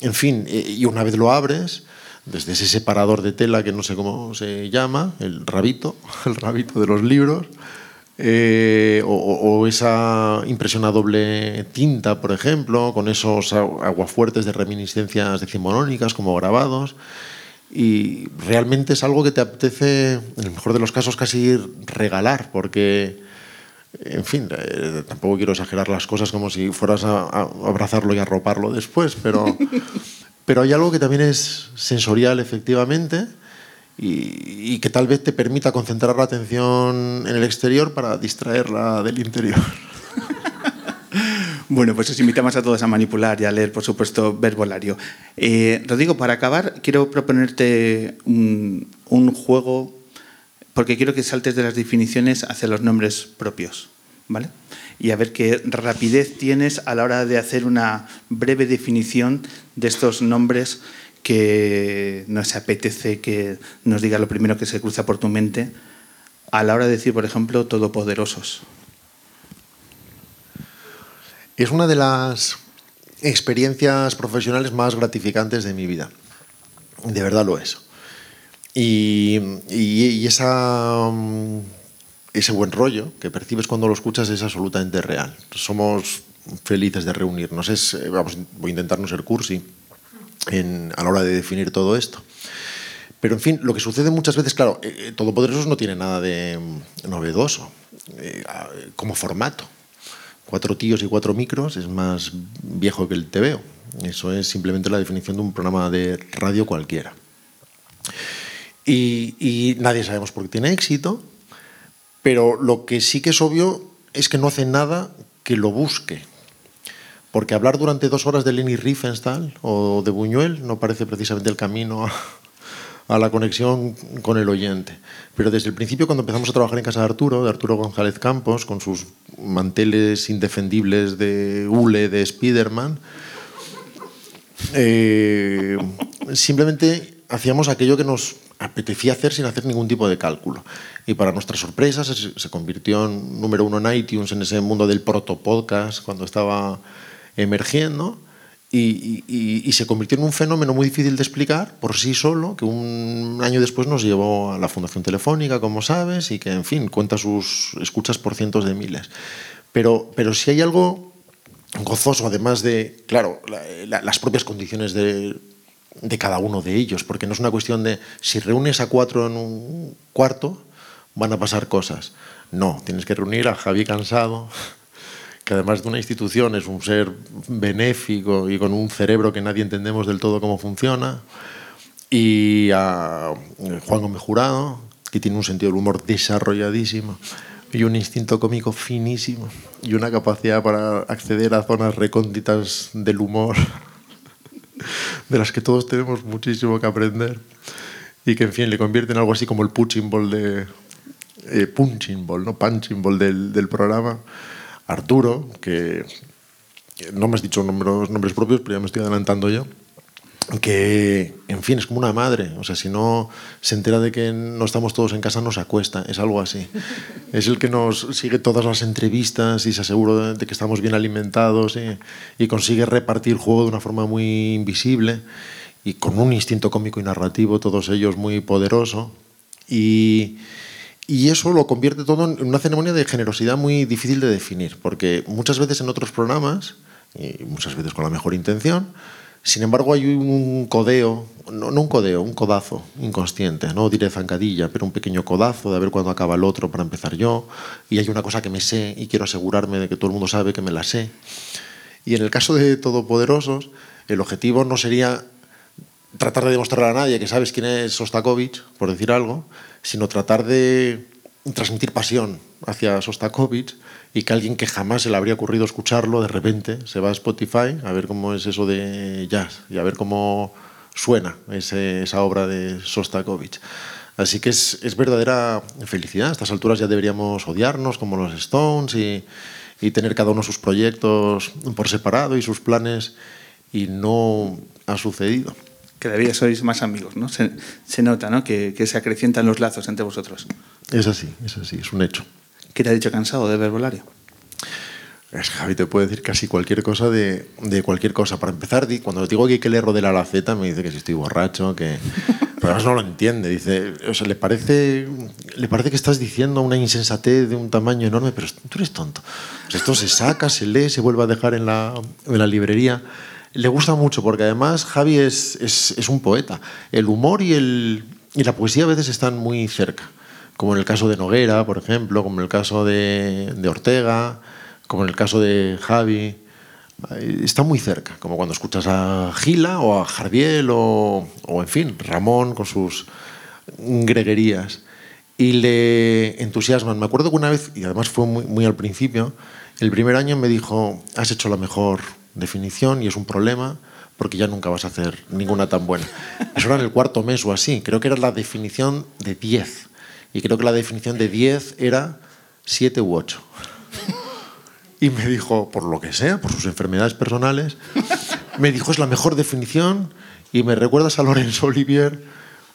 En fin, y una vez lo abres, desde ese separador de tela que no sé cómo se llama, el rabito, [LAUGHS] el rabito de los libros, eh, o, o, esa impresión a doble tinta, por ejemplo, con esos aguafuertes de reminiscencias decimonónicas como grabados y realmente es algo que te apetece, en el mejor de los casos, casi regalar, porque, en fin, eh, tampoco quiero exagerar las cosas como si fueras a, a abrazarlo y arroparlo después, pero, [LAUGHS] pero hay algo que también es sensorial, efectivamente, y, y que tal vez te permita concentrar la atención en el exterior para distraerla del interior. Bueno, pues os invitamos a todos a manipular y a leer, por supuesto, verbolario. Eh, Rodrigo, para acabar, quiero proponerte un, un, juego, porque quiero que saltes de las definiciones hacia los nombres propios, ¿vale? Y a ver qué rapidez tienes a la hora de hacer una breve definición de estos nombres que nos apetece que nos diga lo primero que se cruza por tu mente a la hora de decir, por ejemplo, todopoderosos es una de las experiencias profesionales más gratificantes de mi vida. De verdad lo es. Y, ese buen rollo que percibes cuando lo escuchas es absolutamente real. Somos felices de reunirnos. Es, vamos, voy a intentar no ser cursi en, a la hora de definir todo esto. Pero, en fin, lo que sucede muchas veces, claro, eh, Todopoderosos no tiene nada de novedoso eh, como formato cuatro tíos y cuatro micros es más viejo que el TVO. Eso es simplemente la definición de un programa de radio cualquiera. Y, nadie sabemos por qué tiene éxito, pero lo que sí que es obvio es que no hace nada que lo busque. Porque hablar durante dos horas de Leni Riefenstahl o de Buñuel no parece precisamente el camino a la conexión con el oyente. Pero desde el principio, cuando empezamos a trabajar en casa de Arturo, de Arturo González Campos, con sus manteles indefendibles de hule de Spiderman, eh, simplemente hacíamos aquello que nos apetecía hacer sin hacer ningún tipo de cálculo. Y para nuestra sorpresa se, convirtió en número uno en iTunes, en ese mundo del proto-podcast, cuando estaba emergiendo. Y, y, y, se convirtió en un fenómeno muy difícil de explicar por sí solo, que un año después nos llevó a la Fundación Telefónica, como sabes, y que, en fin, cuenta sus escuchas por cientos de miles. Pero, pero si hay algo gozoso, además de, claro, la, la, las propias condiciones de, de cada uno de ellos, porque no es una cuestión de si reúnes a cuatro en un cuarto, van a pasar cosas. No, tienes que reunir a Javi Cansado, que además de una institución es un ser benéfico y con un cerebro que nadie entendemos del todo cómo funciona, y a Juan Gómez Jurado, que tiene un sentido del humor desarrolladísimo, y un instinto cómico finísimo y una capacidad para acceder a zonas recónditas del humor [LAUGHS] de las que todos tenemos muchísimo que aprender y que en fin le convierte en algo así como el punching ball de eh, punching ball, no punching ball del, del programa. Arturo, que no me has dicho nombres, nombres propios, pero ya me estoy adelantando yo que, en fin, es como una madre. O sea, si no se entera de que no estamos todos en casa, nos acuesta. Es algo así. Es el que nos sigue todas las entrevistas y se asegura de que estamos bien alimentados y, y consigue repartir juego de una forma muy invisible y con un instinto cómico y narrativo, todos ellos muy poderoso. Y, y eso lo convierte todo en una ceremonia de generosidad muy difícil de definir, porque muchas veces en otros programas, y muchas veces con la mejor intención, sin embargo, hay un codeo, no, no, un codeo, un codazo inconsciente, no diré zancadilla, pero un pequeño codazo de ver cuándo acaba el otro para empezar yo. Y hay una cosa que me sé y quiero asegurarme de que todo el mundo sabe que me la sé. Y en el caso de Todopoderosos, el objetivo no sería tratar de demostrarle a nadie que sabes quién es Sostakovich, por decir algo, sino tratar de transmitir pasión hacia Sostakovich y que alguien que jamás se le habría ocurrido escucharlo, de repente se va a Spotify a ver cómo es eso de jazz y a ver cómo suena esa obra de Sostakovich. Así que es, es, verdadera felicidad. A estas alturas ya deberíamos odiarnos como los Stones y tener cada uno sus proyectos por separado y sus planes y no ha sucedido. Cada día sois más amigos, ¿no? Se, se nota, ¿no? Que, que, se acrecientan los lazos entre vosotros. Es así, es así, es un hecho. ¿Qué te ha dicho cansado de verbolario? Es, Javi te puede decir casi cualquier cosa de, de, cualquier cosa. Para empezar, cuando le digo que hay que leer Rodela la Z, me dice que si estoy borracho, que... Pero además no lo entiende. Dice, o sea, le parece, le parece que estás diciendo una insensatez de un tamaño enorme, pero tú eres tonto. O sea, esto se saca, se lee, se vuelve a dejar en la, en la librería. Le gusta mucho porque además Javi es, es, es un poeta. El humor y, el, y la poesía a veces están muy cerca como en el caso de Noguera, por ejemplo, como en el caso de, de Ortega, como en el caso de Javi. Está muy cerca, como cuando escuchas a Gila o a Jardiel o, o, en fin, Ramón con sus greguerías. Y le entusiasman. Me acuerdo que una vez, y además fue muy, muy al principio, el primer año me dijo, has hecho la mejor definición y es un problema porque ya nunca vas a hacer ninguna tan buena. Eso era en el cuarto mes o así. Creo que era la definición de 10 y creo que la definición de 10 era 7 u 8. Y me dijo, por lo que sea, por sus enfermedades personales, me dijo, es la mejor definición y me recuerdas a Lorenzo Olivier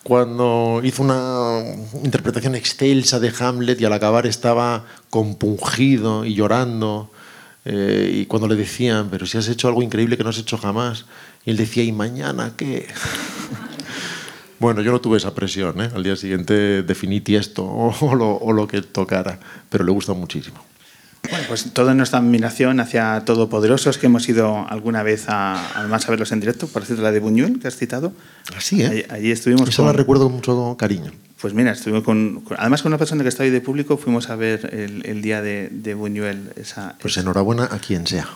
cuando hizo una interpretación excelsa de Hamlet y al acabar estaba compungido y llorando. Eh, y cuando le decían, pero si has hecho algo increíble que no has hecho jamás, y él decía, ¿y mañana qué? [LAUGHS] Bueno, yo no tuve esa presión. ¿eh? Al día siguiente definí esto o lo, o lo que tocara, pero le gusta muchísimo. Bueno, pues toda nuestra admiración hacia Todopoderosos, que hemos ido alguna vez a, además a verlos en directo, por cierto, la de Buñuel, que has citado. Así, ¿eh? Allí, allí estuvimos. Eso con... la recuerdo con mucho cariño. Pues mira, estuvimos con, con, además con una persona que está ahí de público, fuimos a ver el, el día de, de, Buñuel. Esa, pues enhorabuena a quien sea.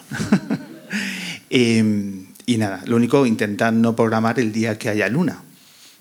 [LAUGHS] eh, y nada, lo único, intentar no programar el día que haya luna.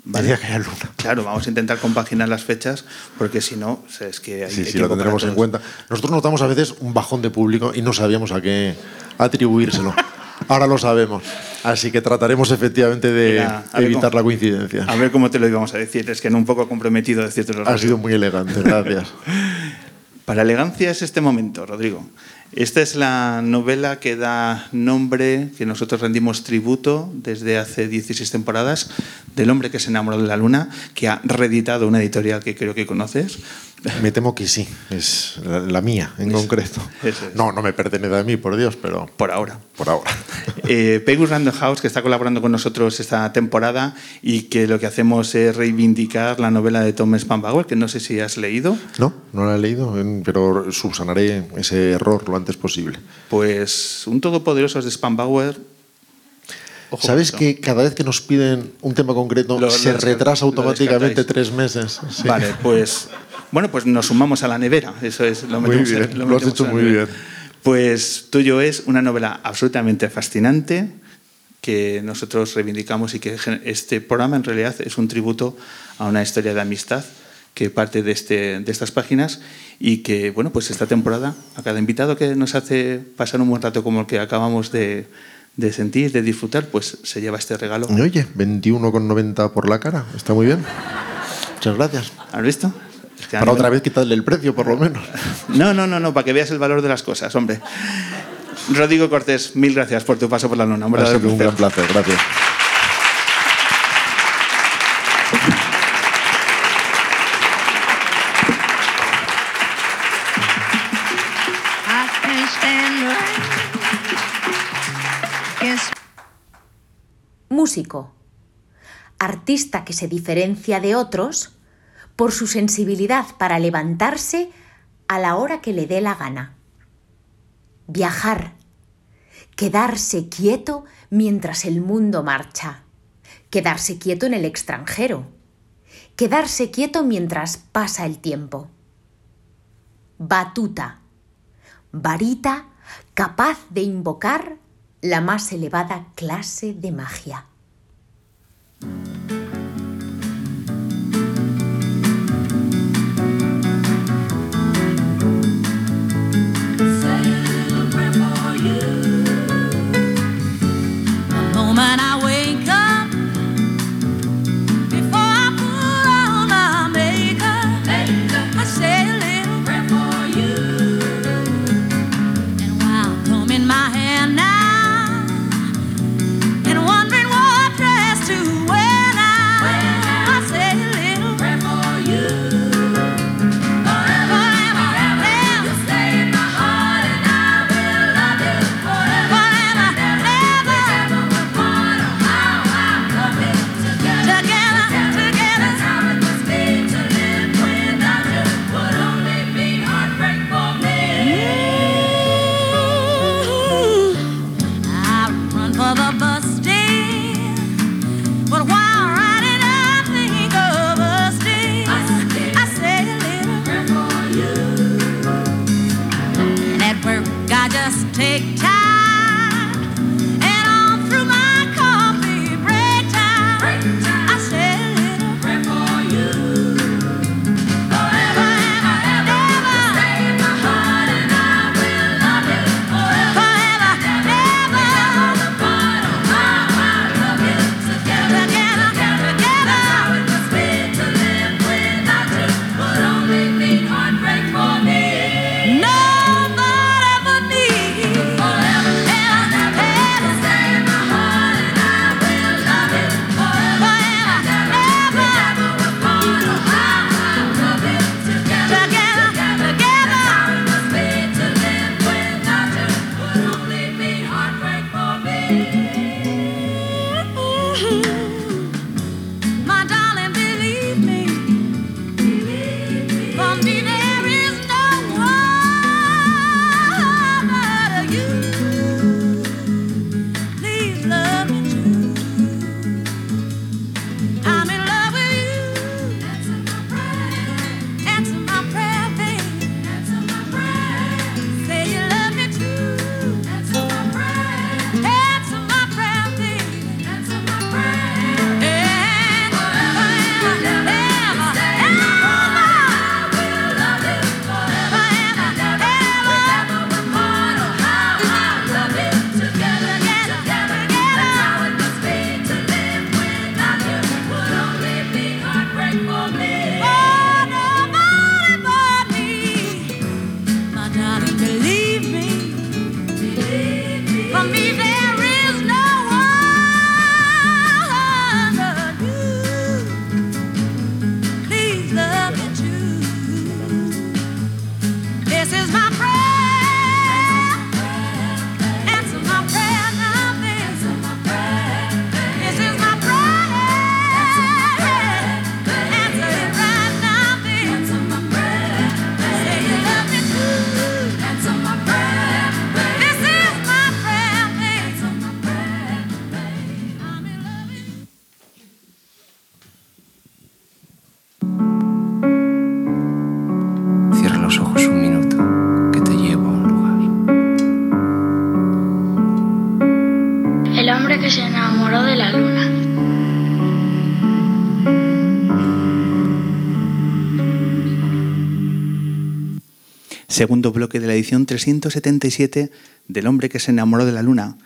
¿Vale? Que haya luna. Claro, vamos a intentar compaginar las fechas porque si no, es que hay, sí, sí, lo tendremos en cuenta. Nosotros notamos a veces un bajón de público y no sabíamos a qué atribuírselo. [LAUGHS] Ahora lo sabemos. Así que trataremos efectivamente de Mira, evitar cómo, la coincidencia. A ver cómo te lo íbamos a decir. Es que no un poco comprometido decirte los Ha sido muy elegante, gracias. [LAUGHS] Para elegancia es este momento, Rodrigo. Esta es la novela que da nombre, que nosotros rendimos tributo desde hace 16 temporadas, del hombre que se enamoró de la luna, que ha reeditado una editorial que creo que conoces. Me temo que sí, es la, la mía en es, concreto. Eso es. No, no me pertenece a mí, por Dios, pero... Por ahora. Por ahora. [LAUGHS] Eh, Pegus Random House, que está colaborando con nosotros esta temporada y que lo que hacemos es reivindicar la novela de Tom Spanbauer, que no sé si has leído. No, no la he leído, pero subsanaré ese error lo antes posible. Pues un todopoderoso de Spanbauer Ojo, ¿Sabes que cada vez que nos piden un tema concreto se retrasa automáticamente tres meses? Vale, pues bueno, pues nos sumamos a la nevera. Eso es, lo muy metemos, bien, lo, has hecho muy bien. Pues tuyo es una novela absolutamente fascinante que nosotros reivindicamos y que este programa en realidad es un tributo a una historia de amistad que parte de, este, de estas páginas y que, bueno, pues esta temporada, a cada invitado que nos hace pasar un buen rato como el que acabamos de, de sentir, de disfrutar, pues se lleva este regalo. Y oye, 21,90 por la cara, está muy bien. Muchas gracias. ¿Has visto? Para otra vez quitarle el precio, por lo menos. [LAUGHS] No, no, no, no, para que veas el valor de las cosas, hombre. Rodrigo Cortés, mil gracias por tu paso por la luna. Un, un gran placer, gracias. artista que se diferencia de otros por su sensibilidad para levantarse a la hora que le dé la gana. Viajar, quedarse quieto mientras el mundo marcha, quedarse quieto en el extranjero, quedarse quieto mientras pasa el tiempo. Batuta, varita capaz de invocar la más elevada clase de magia. Celebrate for you. The home and I. segundo bloque de la edición 377 del hombre que se enamoró de la luna,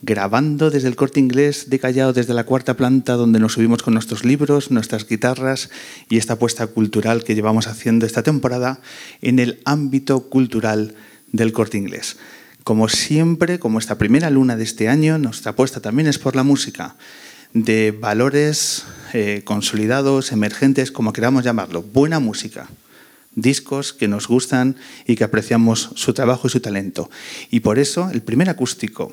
grabando desde el corte inglés de Callao, desde la cuarta planta, donde nos subimos con nuestros libros, nuestras guitarras y esta apuesta cultural que llevamos haciendo esta temporada en el ámbito cultural del corte inglés. Como siempre, como esta primera luna de este año, nuestra apuesta también es por la música, de valores eh, consolidados, emergentes, como queramos llamarlo, buena música discos que nos gustan y que apreciamos su trabajo y su talento. Y por eso el primer acústico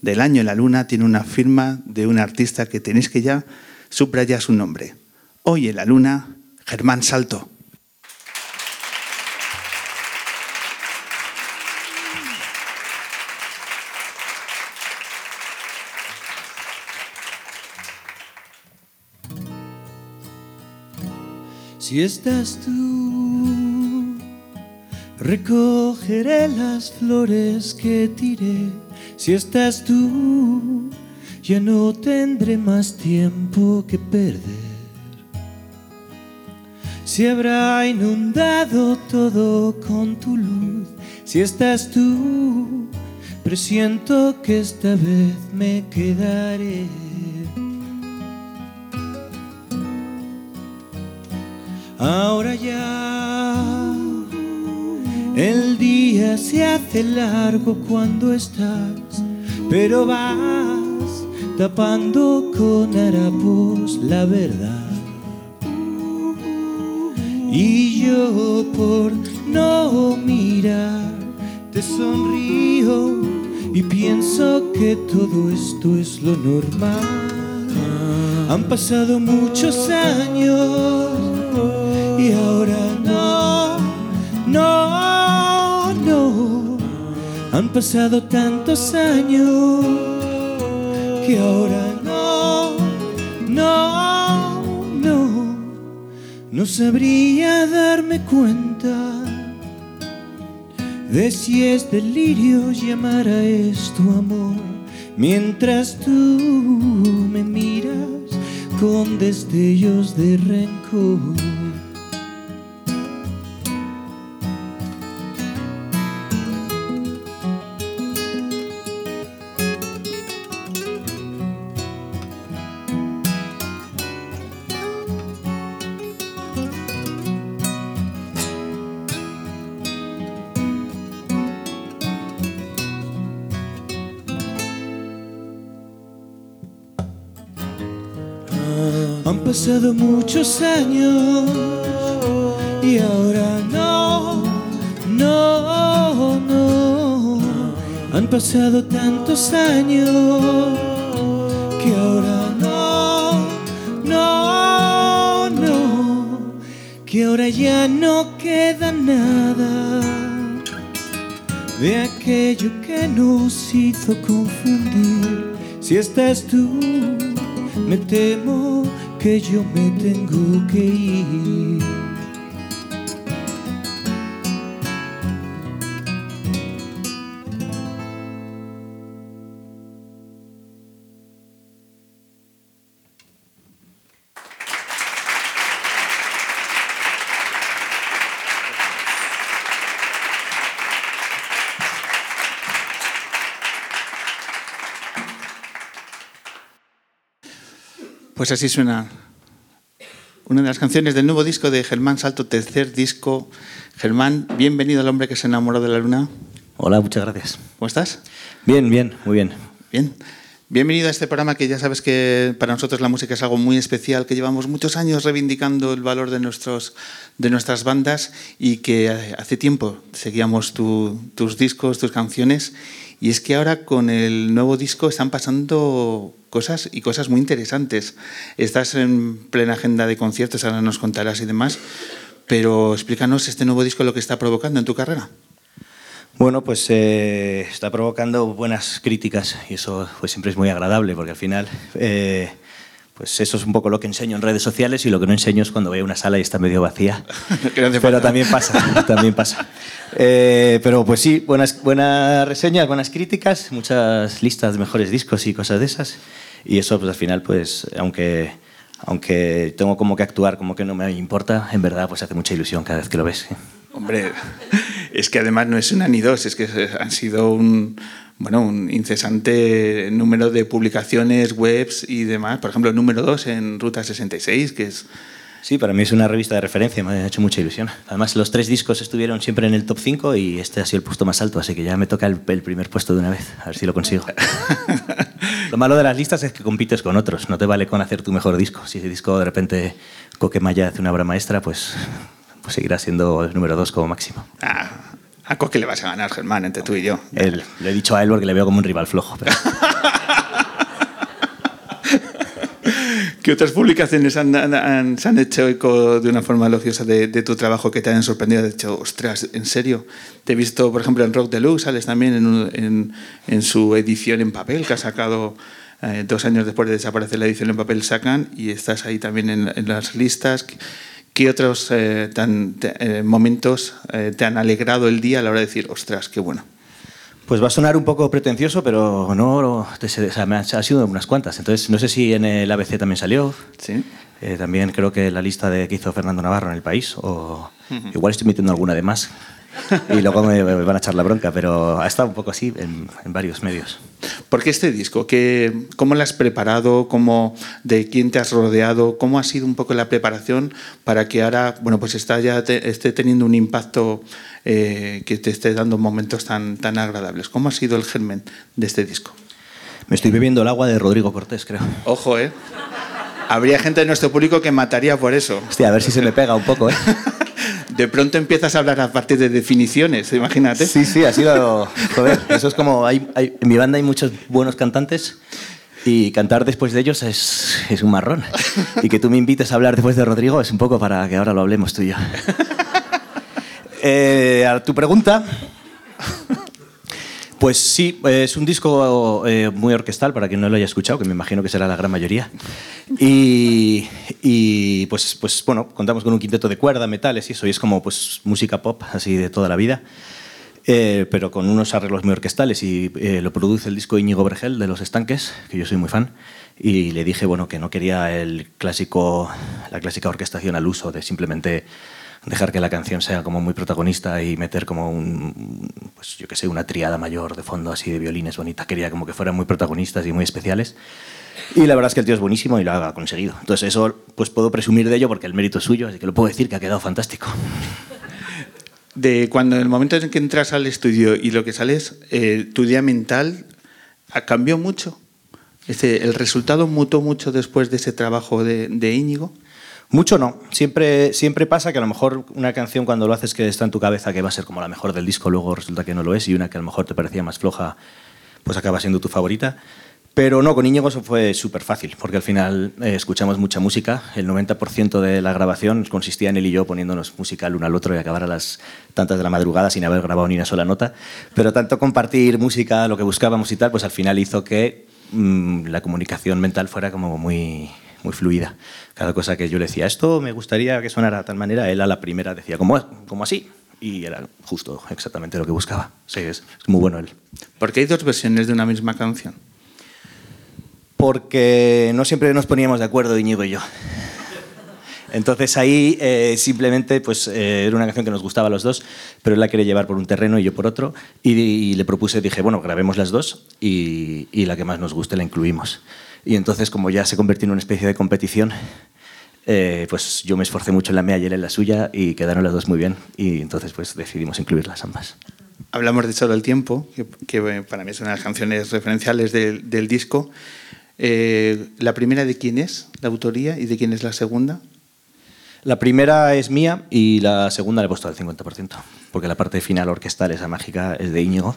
del año en la luna tiene una firma de un artista que tenéis que ya subrayar su nombre. Hoy en la luna, Germán Salto. Si estás tú, recogeré las flores que tiré. Si estás tú, ya no tendré más tiempo que perder. Si habrá inundado todo con tu luz, si estás tú, presiento que esta vez me quedaré. Ahora ya el día se hace largo cuando estás, pero vas tapando con harapos la verdad. Y yo por no mirar te sonrío y pienso que todo esto es lo normal. Han pasado muchos años y ahora no, no, no. Han pasado tantos años que ahora no, no, no. No sabría darme cuenta de si es delirio llamar a esto amor. Mientras tú me miras con destellos de rencor. Pasado muchos años y ahora no, no, no. Han pasado tantos años que ahora no, no, no. Que ahora ya no queda nada de aquello que nos hizo confundir. Si estás tú, me temo que yo me tengo que ir. Pues así suena una de las canciones del nuevo disco de Germán Salto, tercer disco. Germán, bienvenido al hombre que se enamoró de la luna. Hola, muchas gracias. ¿Cómo estás? Bien, bien, muy bien. Bien. Bienvenido a este programa que ya sabes que para nosotros la música es algo muy especial, que llevamos muchos años reivindicando el valor de, nuestros, de nuestras bandas y que hace tiempo seguíamos tu- tus discos, tus canciones. Y es que ahora con el nuevo disco están pasando cosas y cosas muy interesantes. Estás en plena agenda de conciertos, ahora nos contarás y demás, pero explícanos este nuevo disco lo que está provocando en tu carrera. Bueno, pues eh, está provocando buenas críticas y eso pues, siempre es muy agradable porque al final eh, pues eso es un poco lo que enseño en redes sociales y lo que no enseño es cuando voy a una sala y está medio vacía. [LAUGHS] Pero también pasa, [LAUGHS] también pasa. Eh, pero pues sí, buenas, buenas reseñas, buenas críticas, muchas listas de mejores discos y cosas de esas. Y eso pues al final pues aunque, aunque tengo como que actuar como que no me importa, en verdad pues hace mucha ilusión cada vez que lo ves. ¿eh? Hombre, Es que además no es una ni dos, es que han sido un, bueno, un incesante número de publicaciones, webs y demás. Por ejemplo, el número dos en Ruta 66, que es... Sí, para mí es una revista de referencia, me ha hecho mucha ilusión. Además, los tres discos estuvieron siempre en el top 5 y este ha sido el puesto más alto, así que ya me toca el, el primer puesto de una vez, a ver si lo consigo. [LAUGHS] lo malo de las listas es que compites con otros, no te vale con hacer tu mejor disco. Si ese disco de repente Coquemaya hace una obra maestra, pues, pues seguirá siendo el número 2 como máximo. Ah, a Coque le vas a ganar, Germán, entre tú y yo. Él, le he dicho a él porque le veo como un rival flojo. pero- [LAUGHS] ¿Qué otras publicaciones han, han- han- se han hecho eco de una forma elogiosa de, de tu trabajo que te hayan sorprendido? De hecho, ostras, ¿en serio? Te he visto, por ejemplo, en Rock Deluxe, sales también en, un- en- en su edición en papel, que ha sacado eh, dos años después de desaparecer la edición en papel, sacan, y estás ahí también en, en las listas. ¿Qué otros eh, tan- te- eh, momentos eh, te han alegrado el día a la hora de decir, ostras, qué bueno? Pues va a sonar un poco pretencioso, pero no, te sé- o sea, me ha, ha sido unas cuantas. Entonces, no sé si en el ABC también salió. Sí. También creo que la lista de que hizo Fernando Navarro en El País, o igual estoy metiendo alguna de más. [LAUGHS] Y luego me, me van a echar la bronca, pero ha estado un poco así en, en varios medios. ¿Por qué este disco? ¿Qué, ¿Cómo lo has preparado? ¿Cómo, ¿De quién te has rodeado? ¿Cómo ha sido un poco la preparación para que ahora bueno, pues está ya te- esté teniendo un impacto eh, que te esté dando momentos tan, tan agradables? ¿Cómo ha sido el germen de este disco? Me estoy bebiendo el agua de Rodrigo Cortés, creo. Ojo, ¿eh? Habría gente de nuestro público que mataría por eso. Hostia, a ver si se me pega un poco, ¿eh? [LAUGHS] De pronto empiezas a hablar a partir de definiciones, imagínate. Sí, sí, ha sido. Joder, eso es como. Hay, hay- en mi banda hay muchos buenos cantantes y cantar después de ellos es, es un marrón. Y que tú me invites a hablar después de Rodrigo es un poco para que ahora lo hablemos tú y yo. [LAUGHS] Eh, a tu pregunta. Pues sí, es un disco eh, muy orquestal para quien no lo haya escuchado, que me imagino que será la gran mayoría. Y, y, pues, pues bueno, contamos con un quinteto de cuerda, metales y eso, y es como pues música pop así de toda la vida, eh, pero con unos arreglos muy orquestales y eh, lo produce el disco Íñigo Bergel de Los Estanques, que yo soy muy fan, y le dije bueno que no quería el clásico, la clásica orquestación al uso de simplemente dejar que la canción sea como muy protagonista y meter como un, pues yo que sé, una triada mayor de fondo así de violines bonita. Quería como que fueran muy protagonistas y muy especiales. Y la verdad es que el tío es buenísimo y lo ha conseguido. Entonces eso pues puedo presumir de ello porque el mérito es suyo, así que lo puedo decir que ha quedado fantástico. [LAUGHS] De cuando en el momento en que entras al estudio y lo que sales, eh, tu día mental ha- cambió mucho. Este, ¿El resultado mutó mucho después de ese trabajo de, de Íñigo? Mucho no. Siempre, siempre pasa que a lo mejor una canción cuando lo haces que está en tu cabeza que va a ser como la mejor del disco, luego resulta que no lo es y una que a lo mejor te parecía más floja, pues acaba siendo tu favorita. Pero no, con Íñigo eso fue súper fácil, porque al final eh, escuchamos mucha música. El 90% de la grabación consistía en él y yo poniéndonos música el uno al otro y acabar a las tantas de la madrugada sin haber grabado ni una sola nota. Pero tanto compartir música, lo que buscábamos y tal, pues al final hizo que mm, la comunicación mental fuera como muy, muy fluida. Cada cosa que yo le decía, esto me gustaría que sonara de tal manera, él a la primera decía, como como así? Y era justo exactamente lo que buscaba. Sí, es, es muy bueno él. Porque hay dos versiones de una misma canción. Porque no siempre nos poníamos de acuerdo Íñigo y yo. Entonces ahí eh, simplemente pues, eh, era una canción que nos gustaba a los dos, pero él la quería llevar por un terreno y yo por otro. Y, y le propuse, dije, bueno, grabemos las dos y, y la que más nos guste la incluimos. Y entonces como ya se convirtió en una especie de competición, eh, pues yo me esforcé mucho en la mía y él en la suya y quedaron las dos muy bien. Y entonces pues decidimos incluirlas ambas. Hablamos de Solo el Tiempo, que, que, eh, para mí es una de las canciones referenciales del, del disco. Eh, ¿La primera de quién es la autoría y de quién es la segunda? La primera es mía y la segunda le he puesto al 50%, porque la parte final orquestal, esa mágica, es de Íñigo.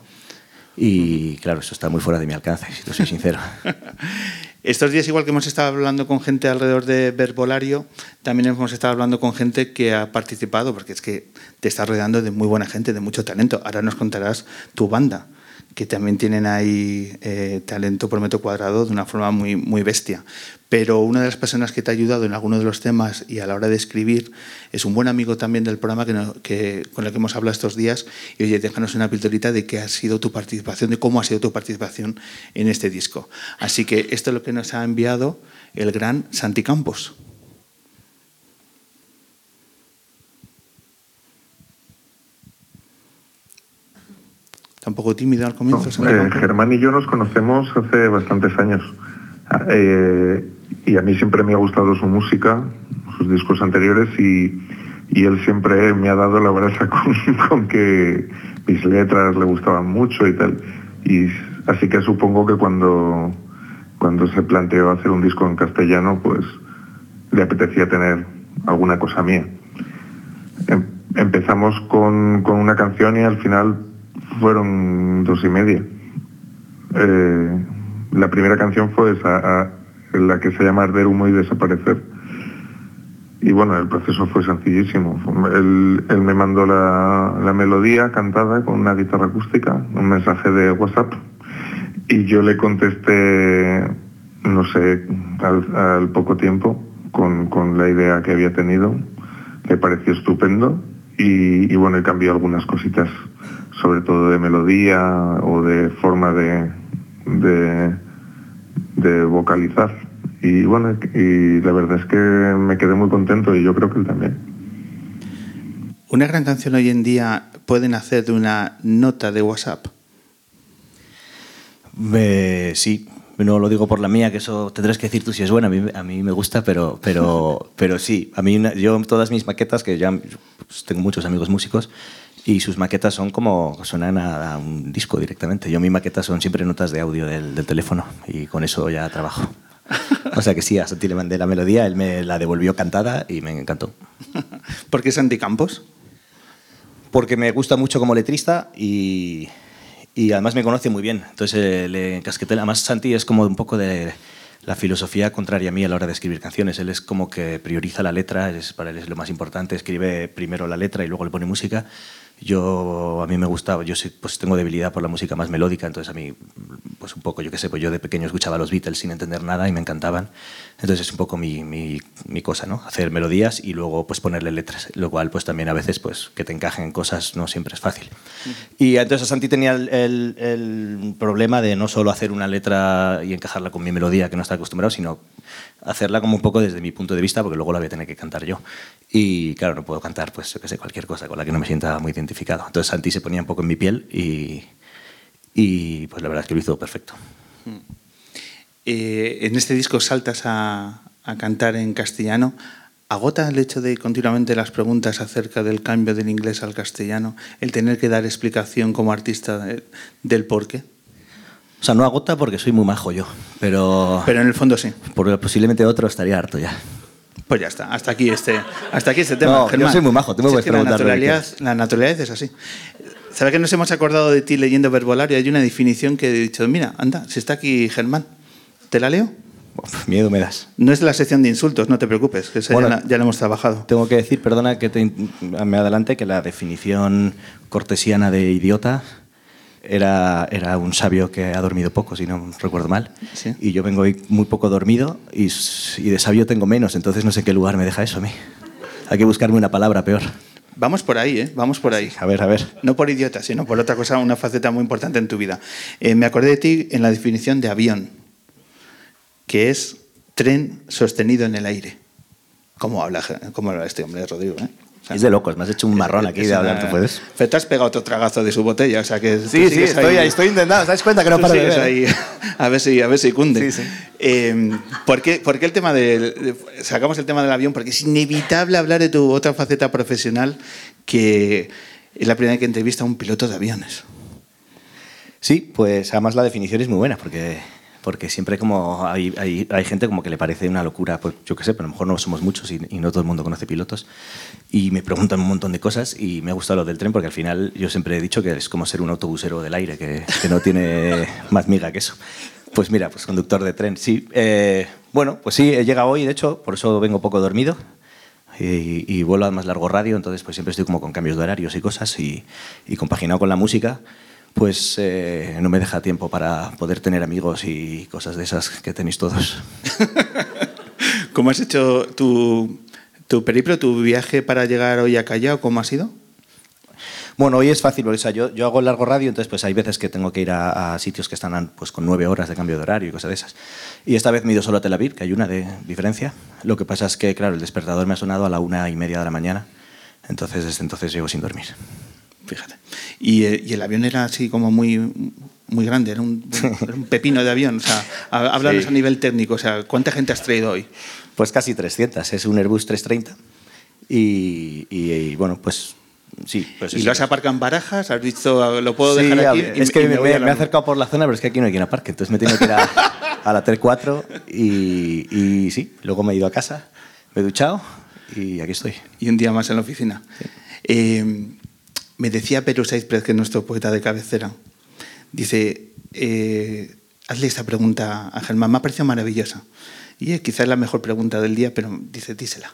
Y claro, eso está muy fuera de mi alcance, si te soy sincero. [LAUGHS] Estos días, igual que hemos estado hablando con gente alrededor de Verbolario, también hemos estado hablando con gente que ha participado, porque es que te estás rodeando de muy buena gente, de mucho talento. Ahora nos contarás tu banda, que también tienen ahí eh, talento por metro cuadrado de una forma muy, muy bestia. Pero una de las personas que te ha ayudado en alguno de los temas y a la hora de escribir es un buen amigo también del programa que- con el que hemos hablado estos días. Y oye, déjanos una pildorita de qué ha sido tu participación, de cómo ha sido tu participación en este disco. Así que esto es lo que nos ha enviado el gran Santi Campos. Está un poco tímido al comienzo. Eh, Santiago. Germán y yo nos conocemos hace bastantes años. Eh, y a mí siempre me ha gustado su música, sus discos anteriores, y, y él siempre me ha dado la brasa [LAUGHS] con, con que mis letras le gustaban mucho y tal. Y así que supongo que cuando, cuando se planteó hacer un disco en castellano, pues le apetecía tener alguna cosa mía. Em- empezamos con, con una canción y al final fueron dos y media. Eh, la primera canción fue esa, a- la que se llama Arder Humo y Desaparecer. Y bueno, el proceso fue sencillísimo. Él, me mandó la, la melodía cantada con una guitarra acústica, un mensaje de WhatsApp. Y yo le contesté, no sé, al, al poco tiempo, con, con la idea que había tenido. Le pareció estupendo. Y, y bueno, he cambiado algunas cositas, sobre todo de melodía o de forma de, de, de vocalizar. Y bueno, y la verdad es que me quedé muy contento y yo creo que él también. Una gran canción hoy en día pueden hacer de una nota de WhatsApp. Eh, sí, no lo digo por la mía, que eso tendrás que decir tú si es buena. A mí, a mí me gusta, pero, pero, [LAUGHS] pero sí. A mí, una- yo todas mis maquetas, que ya pues, tengo muchos amigos músicos, y sus maquetas son como suenan a, a un disco directamente. Yo mis maquetas son siempre notas de audio del, del teléfono y con eso ya trabajo. O sea que sí, a Santi le mandé la melodía, él me la devolvió cantada y me encantó. [LAUGHS] ¿Por qué Santi Campos? Porque me gusta mucho como letrista y, y además me conoce muy bien. Entonces eh, le encasqueté. Además, Santi es como un poco de la filosofía contraria a mí a la hora de escribir canciones. Él es como que prioriza la letra, es, para él es lo más importante. Escribe primero la letra y luego le pone música. Yo, a mí me gustaba, yo pues tengo debilidad por la música más melódica, entonces a mí, pues un poco, yo qué sé, pues yo de pequeño escuchaba los Beatles sin entender nada y me encantaban. Entonces es un poco mi, mi, mi cosa, ¿no? Hacer melodías y luego pues ponerle letras, lo cual pues también a veces pues que te encajen en cosas no siempre es fácil. Y entonces Santi tenía el, el- el problema de no solo hacer una letra y encajarla con mi melodía, que no está acostumbrado, sino hacerla como un poco desde mi punto de vista, porque luego la voy a tener que cantar yo. Y claro, no puedo cantar, pues yo qué sé, cualquier cosa con la que no me sienta muy identificado. Entonces Santi se ponía un poco en mi piel y, y pues la verdad es que lo hizo perfecto. Eh, en este disco saltas a, a cantar en castellano. ¿Agota el hecho de continuamente las preguntas acerca del cambio del inglés al castellano, el tener que dar explicación como artista de- del por qué? O sea, no agota porque soy muy majo yo, pero... Pero en el fondo sí. Porque posiblemente otro estaría harto ya. Pues ya está, hasta aquí este, hasta aquí este tema. No, yo Germán. soy muy majo, tú me Si puedes la preguntar que naturalidad, la naturalidad es así. ¿Sabes que nos hemos acordado de ti leyendo verbolario? Hay una definición que he dicho, mira, anda, si está aquí Germán, ¿te la leo? Uf, miedo me das. No es la sección de insultos, no te preocupes, que esa Bueno, ya, la, ya la hemos trabajado. Tengo que decir, perdona que te, me adelante, que la definición cortesiana de idiota era, era un sabio que ha dormido poco, si no recuerdo mal. Sí. Y yo vengo hoy muy poco dormido y de sabio tengo menos, entonces no sé en qué lugar me deja eso a mí. Hay que buscarme una palabra peor. Vamos por ahí, ¿eh? Vamos por ahí. A ver, a ver. No por idiota, sino por otra cosa, una faceta muy importante en tu vida. Eh, me acordé de ti en la definición de avión, que es tren sostenido en el aire. ¿Cómo habla, cómo habla este hombre, Rodrigo? eh? O sea, Es de locos, me has hecho un marrón aquí de hablar, ¿tú puedes? Pero te has pegado otro tragazo de su botella, o sea que... Sí, sí, estoy, ahí, estoy intentando, ¿te das cuenta que no paro de beber? ahí, a ver si, a ver si cunde. Sí, sí. Eh, ¿por, qué, por qué el tema del... de- sacamos el tema del avión? Porque es inevitable hablar de tu otra faceta profesional que es la primera vez que entrevista a un piloto de aviones. Sí, pues además la definición es muy buena porque, porque siempre como hay, hay, hay gente como que le parece una locura, pues yo qué sé, pero a lo mejor no somos muchos y, y no todo el mundo conoce pilotos y me preguntan un montón de cosas y me ha gustado lo del tren porque al final yo siempre he dicho que es como ser un autobusero del aire, que, que no tiene [LAUGHS] más miga que eso. Pues mira, pues conductor de tren, sí. Eh, bueno, pues sí, he llegado hoy, de hecho, por eso vengo poco dormido y, y vuelo a más largo radio, entonces pues siempre estoy como con cambios de horarios y cosas y, y compaginado con la música, pues eh, no me deja tiempo para poder tener amigos y cosas de esas que tenéis todos. [LAUGHS] ¿Cómo has hecho tu, tu periplo, tu viaje para llegar hoy a Callao? ¿Cómo ha sido? Bueno, hoy es fácil, porque o sea, yo, yo hago largo radio, entonces pues hay veces que tengo que ir a, a sitios que están pues, con nueve horas de cambio de horario y cosas de esas. Y esta vez me he ido solo a Tel Aviv, que hay una de diferencia. Lo que pasa es que, claro, el despertador me ha sonado a la una y media de la mañana, entonces desde entonces llego sin dormir. Fíjate. Y, eh, y el avión era así como muy, muy grande, era un, [LAUGHS] era un pepino de avión. O sea, há- háblanos Sí. a nivel técnico, o sea, ¿cuánta gente has traído hoy? Pues casi 300, es un Airbus 330. Y, y- y, bueno, pues sí. Pues ¿Y lo has aparcado en barajas? ¿Has dicho, lo puedo Sí, dejar aquí? ver, y es que me, me- me he acercado por la zona, pero es que aquí no hay quien aparque. Entonces me he tenido que ir a, a la T4 y, y sí, luego me he ido a casa, me he duchado y aquí estoy. Y un día más en la oficina. Eh, me decía Pedro Saizprez, que es nuestro poeta de cabecera, dice, eh, hazle esta pregunta a Germán, me ha parecido maravillosa. Y eh, quizás es la mejor pregunta del día, pero dice, dísela.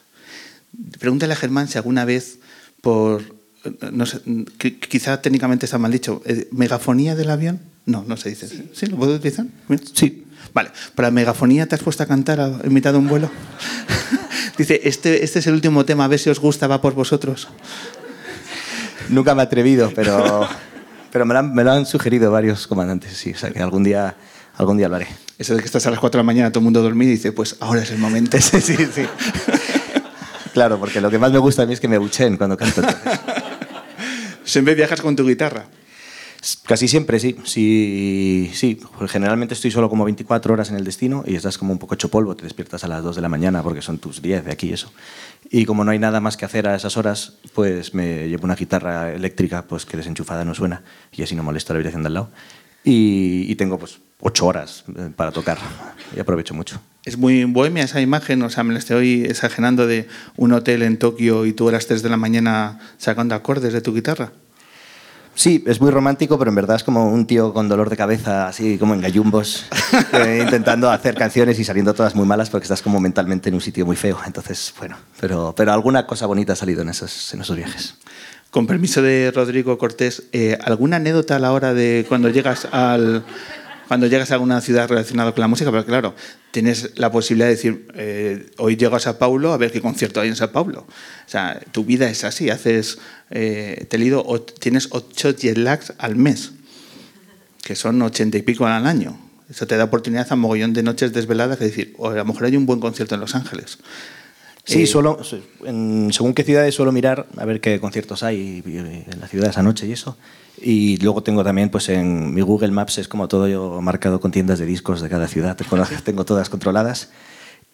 Pregúntale a Germán si alguna vez por, no sé, qui- quizá técnicamente está mal dicho, eh, megafonía del avión. No, no se dice. ¿Sí? ¿Lo puedo utilizar? Sí. Vale. ¿Para megafonía te has puesto a cantar a- en mitad de un vuelo? [LAUGHS] Dice, este, este es el último tema, a ver si os gusta, va por vosotros. Nunca me he atrevido, pero, pero me, lo han, me lo han sugerido varios comandantes, sí. O sea que algún día, algún día lo haré. Eso de que estás a las 4 de la mañana, todo el mundo dormido y dice, pues ahora es el momento. [LAUGHS] sí, sí, sí. Claro, porque lo que más me gusta a mí es que me buchen cuando canto. [LAUGHS] Siempre viajas con tu guitarra. Casi siempre, sí. Sí, sí. Generalmente estoy solo como 24 horas en el destino y estás como un poco hecho polvo. Te despiertas a las 2 de la mañana porque son tus 10 de aquí y eso. Y como no hay nada más que hacer a esas horas, pues me llevo una guitarra eléctrica pues que desenchufada no suena y así no molesto a la habitación de al lado. Y, tengo pues 8 horas eh, para tocar y aprovecho mucho. Es muy bohemia esa imagen, o sea, me la estoy exagerando de un hotel en Tokio y tú a las 3 de la mañana sacando acordes de tu guitarra. Sí, es muy romántico, pero en verdad es como un tío con dolor de cabeza, así como en gallumbos, [LAUGHS] eh, intentando hacer canciones y saliendo todas muy malas porque estás como mentalmente en un sitio muy feo. Entonces, bueno, pero, pero alguna cosa bonita ha salido en esos, en esos viajes. Con permiso de Rodrigo Cortés, eh, ¿alguna anécdota a la hora de cuando llegas al cuando llegas a alguna ciudad relacionada con la música? Pero claro, tienes la posibilidad de decir, eh, hoy llego a Sao Paulo a ver qué concierto hay en Sao Paulo. O sea, tu vida es así, haces, eh, te he leído, o- tienes ocho jet lags al mes, que son ochenta y pico al año. Eso te da oportunidad a mogollón de noches desveladas que decir, o a lo mejor hay un buen concierto en Los Ángeles. Sí, Eh, suelo, en, según qué ciudades suelo mirar a ver qué conciertos hay en la ciudad esa noche y eso. Y luego tengo también, pues en mi Google Maps es como todo yo marcado con tiendas de discos de cada ciudad, tengo, todas controladas.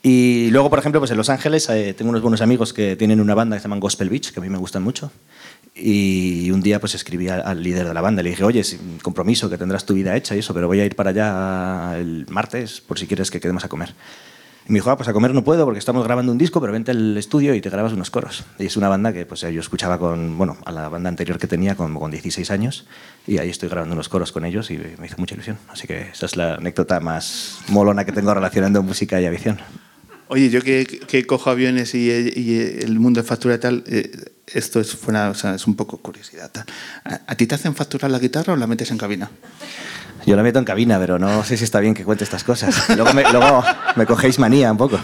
Y luego, por ejemplo, pues en Los Ángeles eh, tengo unos buenos amigos que tienen una banda que se llaman Gospel Beach, que a mí me gustan mucho. Y un día pues escribí al, al líder de la banda, le dije, oye, sin compromiso, que tendrás tu vida hecha y eso, pero voy a ir para allá el martes por si quieres que quedemos a comer. Y me dijo, ah, pues a comer no puedo porque estamos grabando un disco, pero vente al estudio y te grabas unos coros. Y es una banda que pues, yo escuchaba con, bueno, a la banda anterior que tenía con, con 16 años y ahí estoy grabando unos coros con ellos y me hizo mucha ilusión. Así que esa es la anécdota más molona que tengo relacionando música y aviación. Oye, yo que, que cojo aviones y, y el mundo de factura y tal, eh, esto es, fuera, o sea, es un poco curiosidad. ¿A, a ti te hacen facturar la guitarra o la metes en cabina? Yo la meto en cabina, pero no sé si está bien que cuente estas cosas. Luego me, luego me cogéis manía un poco.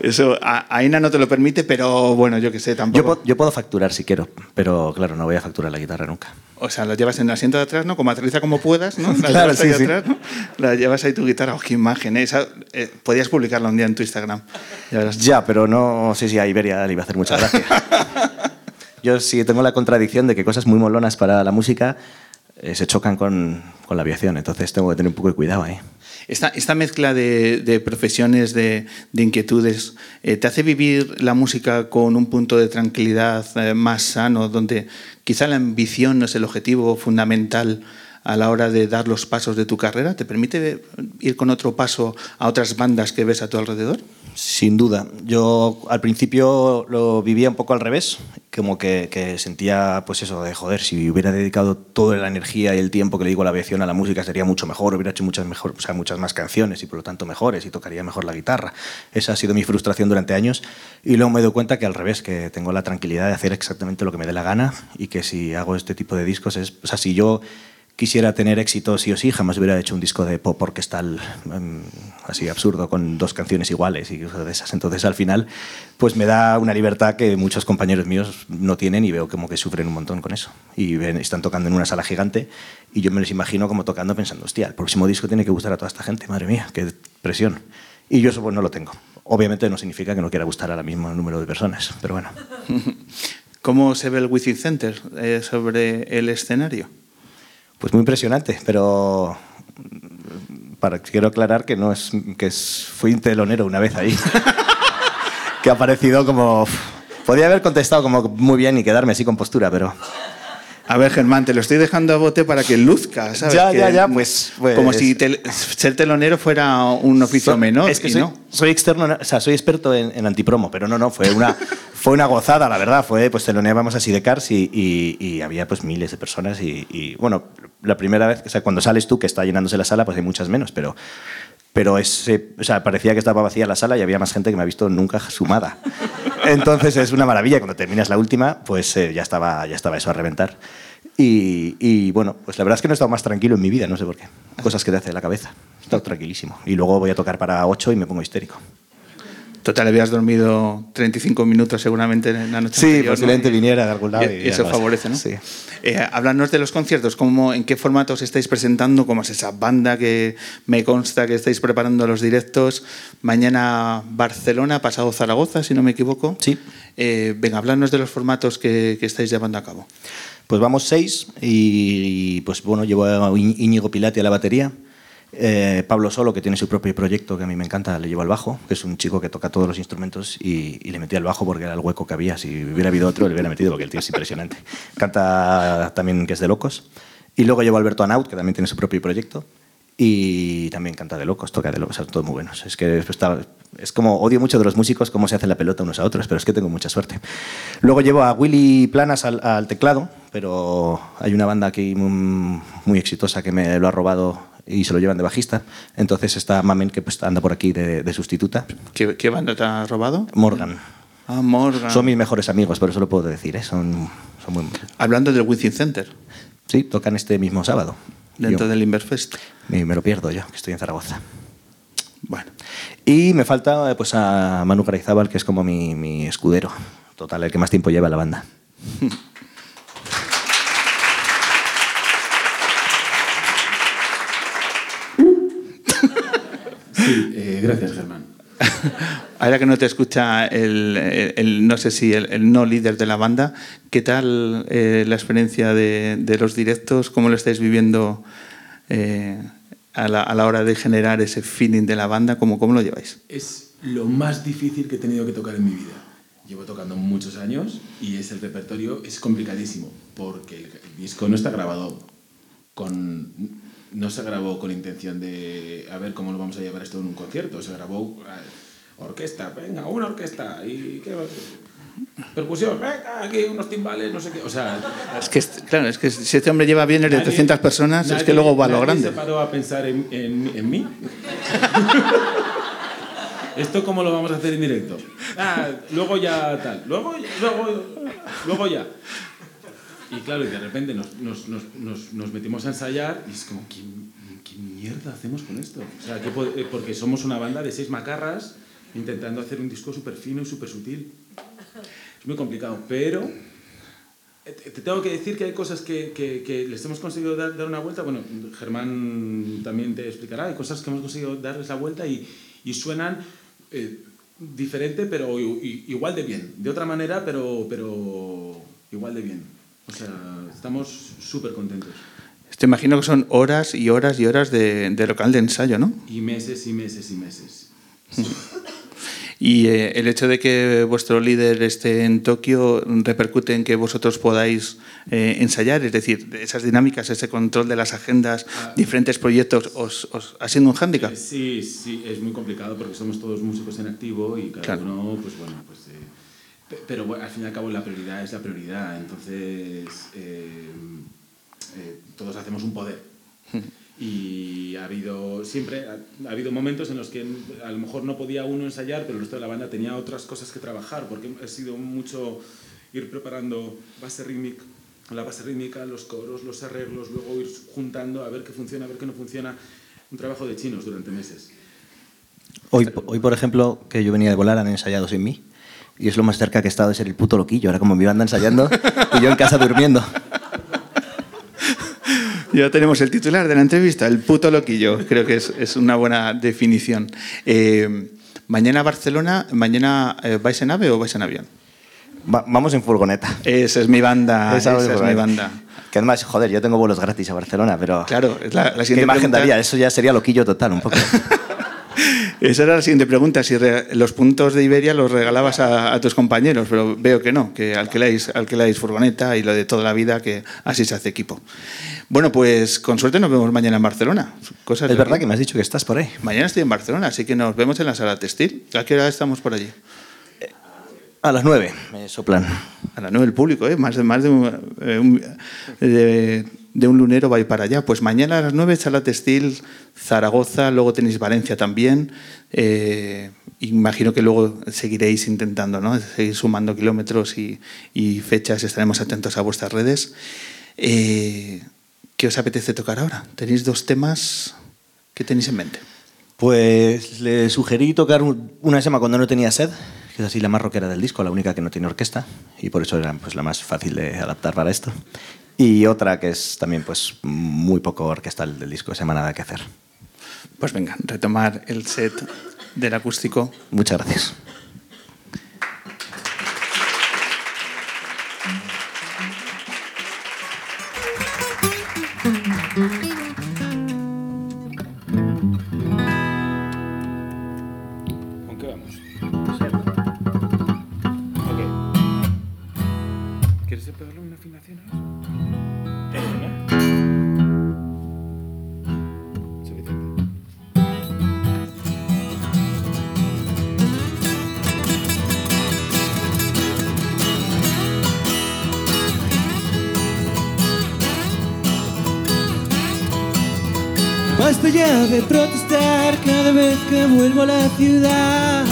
Eso, a, AENA no te lo permite, pero bueno, yo que sé, tampoco. po- yo puedo facturar si quiero, pero claro, no voy a facturar la guitarra nunca. O sea, lo llevas en el asiento de atrás, ¿no? Como aterriza como puedas, ¿no? La [LAUGHS] Claro, llevas ahí sí, sí. atrás, ¿no? La llevas ahí tu guitarra. ¡Oh, qué imagen! ¿eh? Esa, eh, podrías publicarla un día en tu Instagram. Ya, pero no sé si a Iberia le iba a hacer mucha gracia. [LAUGHS] Yo sí tengo la contradicción de que cosas muy molonas para la música eh, se chocan con, con la aviación, entonces tengo que tener un poco de cuidado ahí. Esta, esta mezcla de, de profesiones, de, de inquietudes, eh, ¿te hace vivir la música con un punto de tranquilidad eh, más sano, donde quizá la ambición no es el objetivo fundamental a la hora de dar los pasos de tu carrera? ¿Te permite ir con otro paso a otras bandas que ves a tu alrededor? Sin duda. Yo al principio lo vivía un poco al revés, como que, sentía, pues eso, de joder, si hubiera dedicado toda la energía y el tiempo que le digo a la aviación a la música sería mucho mejor, hubiera hecho muchas, mejor, o sea, muchas más canciones y por lo tanto mejores y tocaría mejor la guitarra. Esa ha sido mi frustración durante años y luego me doy cuenta que al revés, que tengo la tranquilidad de hacer exactamente lo que me dé la gana y que si hago este tipo de discos es, o sea, si yo quisiera tener éxito sí o sí, jamás hubiera hecho un disco de pop orquestal em, así absurdo con dos canciones iguales y cosas de esas. Entonces al final pues me da una libertad que muchos compañeros míos no tienen y veo como que sufren un montón con eso. Y están tocando en una sala gigante y yo me los imagino como tocando pensando, hostia, el próximo disco tiene que gustar a toda esta gente, madre mía, qué presión. Y yo eso pues no lo tengo. Obviamente no significa que no quiera gustar al mismo número de personas, pero bueno. [LAUGHS] ¿Cómo se ve el Wizzing Center eh, sobre el escenario? Pues muy impresionante, pero para, quiero aclarar que no es que es, fui un telonero una vez ahí. [LAUGHS] que ha parecido como... Podía haber contestado como muy bien y quedarme así con postura, pero... A ver, Germán, te lo estoy dejando a bote para que luzca, ¿sabes? Ya, Que- ya, ya, pues- pues- Como si ser telonero fuera un oficio So- menor. Es que y soy, no. soy externo, o sea, soy experto en, en antipromo, pero no, no, fue una, [LAUGHS] fue una gozada, la verdad. Fue, pues teloneábamos a Sidecars y, y, y había pues miles de personas y, y, bueno, la primera vez, o sea, cuando sales tú que está llenándose la sala, pues hay muchas menos, pero, pero ese, o sea, parecía que estaba vacía la sala y había más gente que me ha visto nunca sumada. Entonces es una maravilla. Cuando terminas la última, pues eh, ya, estaba, ya estaba eso a reventar. Y, y, bueno, pues la verdad es que no he estado más tranquilo en mi vida, no sé por qué. Cosas que te hace la cabeza. He estado tranquilísimo. Y luego voy a tocar para 8 y me pongo histérico. Total, habías dormido 35 minutos seguramente en la noche Sí, anterior, ¿no? posiblemente viniera de algún lado. Y, eso no favorece, ¿no? Sí. Eh, háblanos de los conciertos, ¿cómo, ¿en qué formato os estáis presentando? ¿Cómo es esa banda que me consta que estáis preparando los directos? Mañana Barcelona, pasado Zaragoza, si no me equivoco. Sí. Eh, venga, háblanos de los formatos que, que estáis llevando a cabo. Pues vamos seis y, pues bueno, llevo a Íñigo Pilati a la batería. Eh, Pablo Solo, que tiene su propio proyecto que a mí me encanta, le llevo al bajo, que es un chico que toca todos los instrumentos y, le metí al bajo porque era el hueco que había. Si hubiera habido otro, le hubiera metido porque el tío es impresionante. Canta también que es de locos. Y luego llevo a Alberto Anaut, que también tiene su propio proyecto. Y también canta de locos, toca de locos, son todos muy buenos. Es que es como odio mucho de los músicos cómo se hace la pelota unos a otros, pero es que tengo mucha suerte. Luego llevo a Willy Planas al, teclado, pero hay una banda aquí muy exitosa que me lo ha robado y se lo llevan de bajista. Entonces está Mamen, que pues, anda por aquí de, de sustituta. ¿Qué, qué banda te ha robado? Morgan. Ah, Morgan. Son mis mejores amigos, por eso lo puedo decir. ¿eh? Son, son muy... Hablando del Wizzing Center, Sí, tocan este mismo sábado. dentro Yo- del Inverfest. Me, me lo pierdo yo, que estoy en Zaragoza. Bueno. Y me falta eh, pues a Manu Garayzábal, que es como mi, mi escudero. Total, el que más tiempo lleva la banda. [LAUGHS] Sí, eh, gracias, Germán. [LAUGHS] Ahora que no te escucha el, el- el- no sé si el, el no líder de la banda, ¿qué tal eh, la experiencia de, de los directos? ¿Cómo lo estáis viviendo eh, a, la, a la hora de generar ese feeling de la banda? ¿Cómo, cómo lo lleváis? Es lo más difícil que he tenido que tocar en mi vida. Llevo tocando muchos años y es el repertorio es complicadísimo porque el, el disco no está grabado con no se grabó con intención de a ver cómo lo vamos a llevar esto en un concierto, se grabó eh, orquesta, venga, una orquesta y qué percusión, venga, aquí unos timbales, no sé qué, o sea, Es que, claro, es que si este hombre lleva bien de Nadie- 300 personas, es que luego va a lo grande. se paró a pensar en, en- en mí. [LAUGHS] ¿Esto cómo lo vamos a hacer en directo? Ah, luego ya tal. Luego, luego, luego ya. Y claro, y de repente nos, nos, nos, nos, metimos a ensayar y es como, ¿qué, qué mierda hacemos con esto? O sea, ¿qué po- eh, porque somos una banda de seis macarras intentando hacer un disco súper fino y súper sutil. Es muy complicado, pero eh, te te tengo que decir que hay cosas que, que, que les hemos conseguido dar, dar una vuelta. Bueno, Germán también te explicará. Hay cosas que hemos conseguido darles la vuelta y, y suenan eh, diferente, pero igual de bien. De otra manera, pero, pero igual de bien. O sea, estamos súper contentos. Te imagino que son horas y horas y horas de, de local de ensayo, ¿no? Y meses y meses y meses. Y eh, el hecho de que vuestro líder esté en Tokio repercute en que vosotros podáis eh, ensayar, es decir, esas dinámicas, ese control de las agendas, diferentes proyectos, os, os ha sido un hándicap. Eh, Sí, sí, es muy complicado porque somos todos músicos en activo y cada Claro. uno, pues bueno, pues... pe- pero bueno, al fin y al cabo la prioridad es la prioridad, entonces eh, eh, todos hacemos un poder. [LAUGHS] Y ha habido siempre ha, ha habido momentos en los que a lo mejor no podía uno ensayar, pero el resto de la banda tenía otras cosas que trabajar, porque ha sido mucho ir preparando base rítmica, la base rítmica, los coros, los arreglos, luego ir juntando a ver qué funciona, a ver qué no funciona. Un trabajo de chinos durante meses. Hoy, hoy, por ejemplo, que yo venía de volar, han ensayado sin mí. Y es lo más cerca que he estado de ser el puto loquillo. Ahora como mi banda ensayando y yo en casa durmiendo. Ya tenemos el titular de la entrevista, el puto loquillo. Creo que es, es una buena definición. Eh, mañana Barcelona, mañana eh, ¿vais en ave o vais en avión? Va- vamos en furgoneta. Esa es mi banda. Esa, en es mi banda. Que además, joder, yo tengo vuelos gratis a Barcelona, pero... Claro, la, la ¿Qué siguiente imagen pregunta- daría? Eso ya sería loquillo total, un poco. [LAUGHS] Esa era la siguiente pregunta, si los puntos de Iberia los regalabas a, a tus compañeros, pero veo que no, que alquiláis, alquiláis furgoneta y lo de toda la vida, que así se hace equipo. Bueno, pues con suerte nos vemos mañana en Barcelona. Cosas es verdad que me has dicho que estás por ahí. Mañana estoy en Barcelona, así que nos vemos en la sala textil. ¿A qué hora estamos por allí? A las nueve, me soplan. A las nueve el público, ¿eh? Más de, más de, un, eh, un- de- de un lunero va a ir para allá. Pues mañana a las nueve, sala textil, Zaragoza, luego tenéis Valencia también. Eh, imagino que luego seguiréis intentando, ¿no? Seguir sumando kilómetros y, y fechas, estaremos atentos a vuestras redes. Eh, ¿Qué os apetece tocar ahora? ¿Tenéis dos temas que tenéis en mente? Pues le sugerí tocar un- una que se llama Cuando no tenía sed, que es así la más rockera del disco, la única que no tiene orquesta, y por eso era pues, la más fácil de adaptar para esto. Y otra que es también pues, muy poco orquestal del disco, se llama Nada que hacer. Pues venga, retomar el set del acústico. Muchas gracias. Basta ya de protestar cada vez que vuelvo a la ciudad.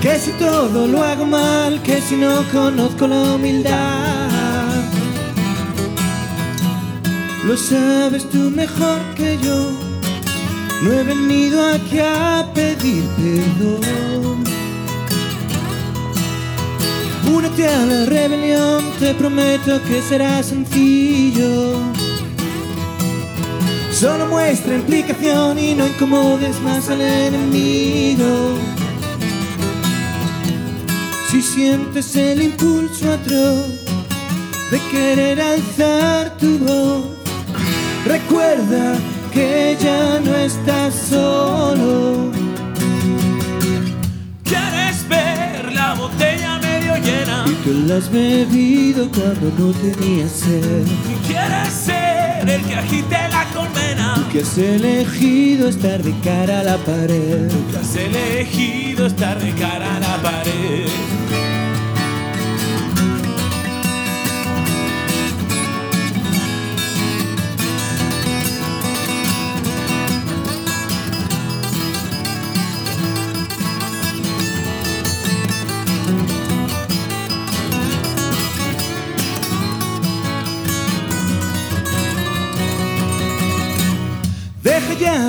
Que si todo lo hago mal, que si no conozco la humildad. Lo sabes tú mejor que yo. No he venido aquí a pedir perdón. Únete a la rebelión, te prometo que será sencillo. Solo muestra implicación y no incomodes más al enemigo. Si sientes el impulso atroz de querer alzar tu voz, recuerda que ya no estás solo. ¿Quieres ver la botella medio llena? Y tú la has bebido cuando no tenías sed. ¿Quieres ser el que agite la colmena? Tú que has elegido estar de cara a la pared. Que has elegido estar de cara a la pared.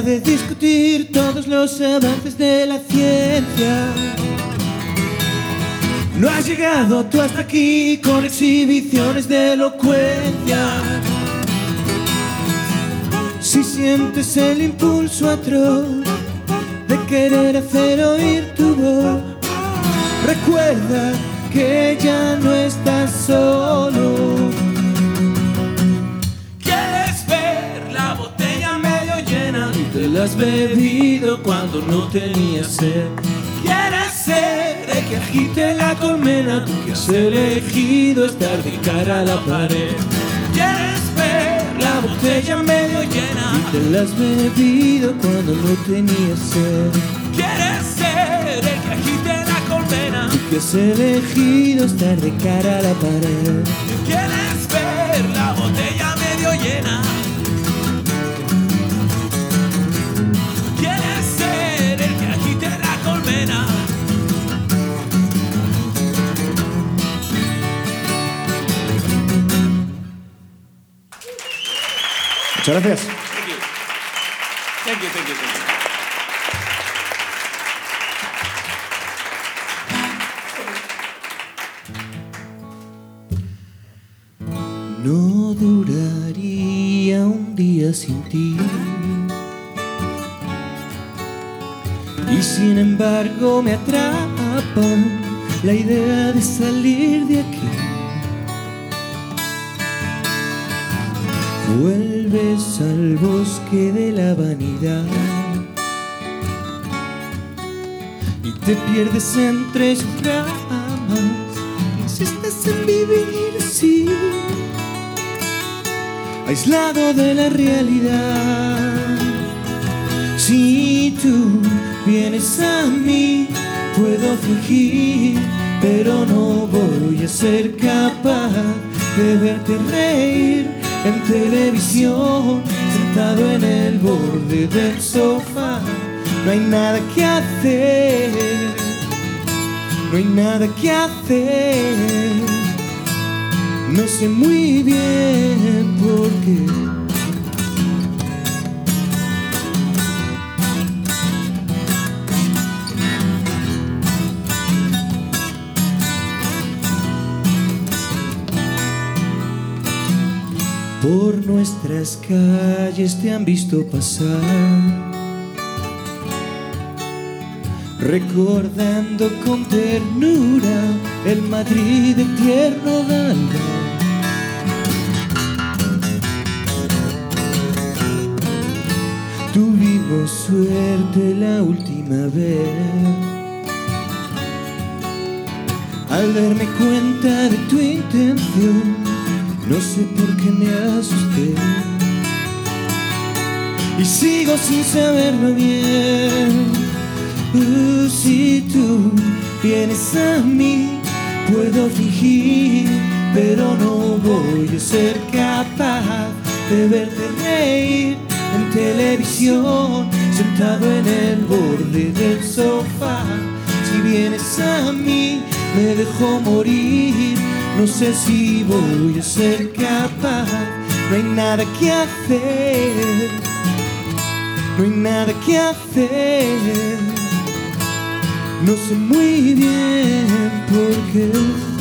De discutir todos los avances de la ciencia. No has llegado tú hasta aquí con exhibiciones de elocuencia. Si sientes el impulso atroz de querer hacer oír tu voz, recuerda que ya no estás solo. Te has bebido cuando no tenías sed. ¿Quieres ser el que agite la colmena? Tú que has elegido estar de cara a la pared. ¿Quieres ver la botella medio llena? Y te la has bebido cuando no tenías sed. ¿Quieres ser el que agite la colmena? Tú que has elegido estar de cara a la pared. ¿Quieres Muchas gracias. Thank you, thank you, thank you. No duraría un día sin ti. Y sin embargo me atrapa la idea de salir de aquí. Vuelves al bosque de la vanidad y te pierdes entre sus ramas. Insistes en vivir así, aislado de la realidad. Si tú vienes a mí, puedo fingir, pero no voy a ser capaz de verte reír en televisión, sentado en el borde del sofá. No hay nada que hacer, no hay nada que hacer. No sé muy bien por qué. Por nuestras calles te han visto pasar, recordando con ternura el Madrid de tierno Galga. Tuvimos suerte la última vez. Al darme cuenta de tu intención, no sé por qué me asusté y sigo sin saberlo bien. Uh, si tú vienes a mí, puedo fingir, pero no voy a ser capaz de verte reír en televisión, sentado en el borde del sofá. Si vienes a mí, me dejo morir. No sé si voy a ser capaz, no hay nada que hacer, no hay nada que hacer. No sé muy bien por qué.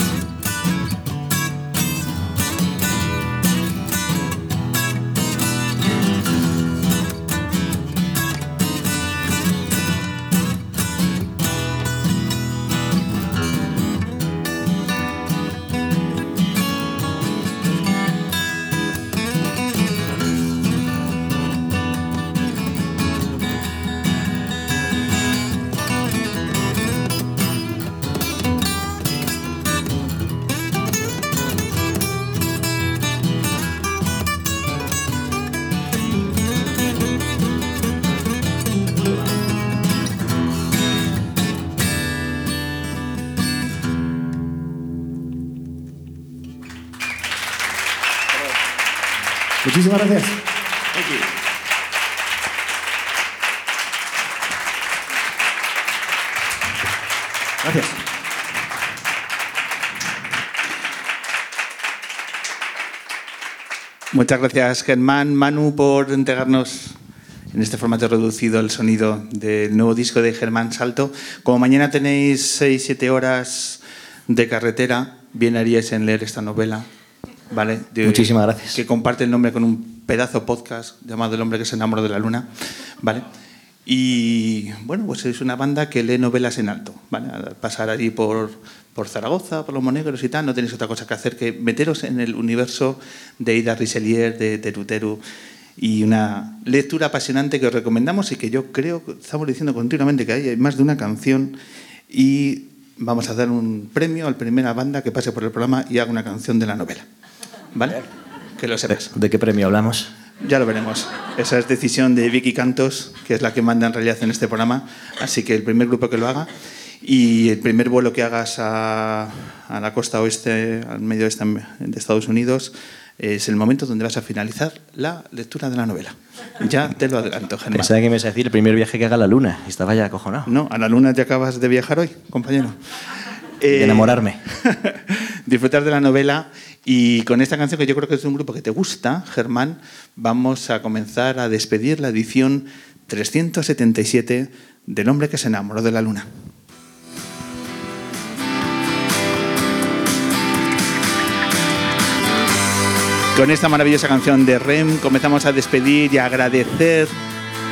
Muchísimas gracias. Gracias. Muchas gracias, Germán, Manu, por entregarnos en este formato reducido el sonido del nuevo disco de Germán Salto. Como mañana tenéis 6-7 horas de carretera, bien haríais en leer esta novela. ¿Vale? De- Muchísimas gracias. Que comparte el nombre con un pedazo podcast llamado El hombre que se enamoró de la luna. ¿vale? Y bueno, pues es una banda que lee novelas en alto. ¿vale? Al pasar allí por, por Zaragoza, por los Monegros y tal, no tenéis otra cosa que hacer que meteros en el universo de Ida Richelieu, de Teruteru. Y una lectura apasionante que os recomendamos y que yo creo, que estamos diciendo continuamente que hay más de una canción y vamos a dar un premio a la primera banda que pase por el programa y haga una canción de la novela. ¿Vale? Que lo sepas. ¿De qué premio hablamos? Ya lo veremos. Esa es decisión de Vicky Cantos, que es la que manda en realidad en este programa. Así que el primer grupo que lo haga y el primer vuelo que hagas a, a la costa oeste, al medio oeste de Estados Unidos, es el momento donde vas a finalizar la lectura de la novela. Ya te lo adelanto, Germán. Pensaba que me ibas a decir el primer viaje que haga a la luna. y Estaba ya acojonado. No, a la luna te acabas de viajar hoy, compañero. De enamorarme. [LAUGHS] disfrutar de la novela y con esta canción que yo creo que es un grupo que te gusta, Germán, vamos a comenzar a despedir la edición 377 del hombre que se enamoró de la luna. Con esta maravillosa canción de Rem comenzamos a despedir y a agradecer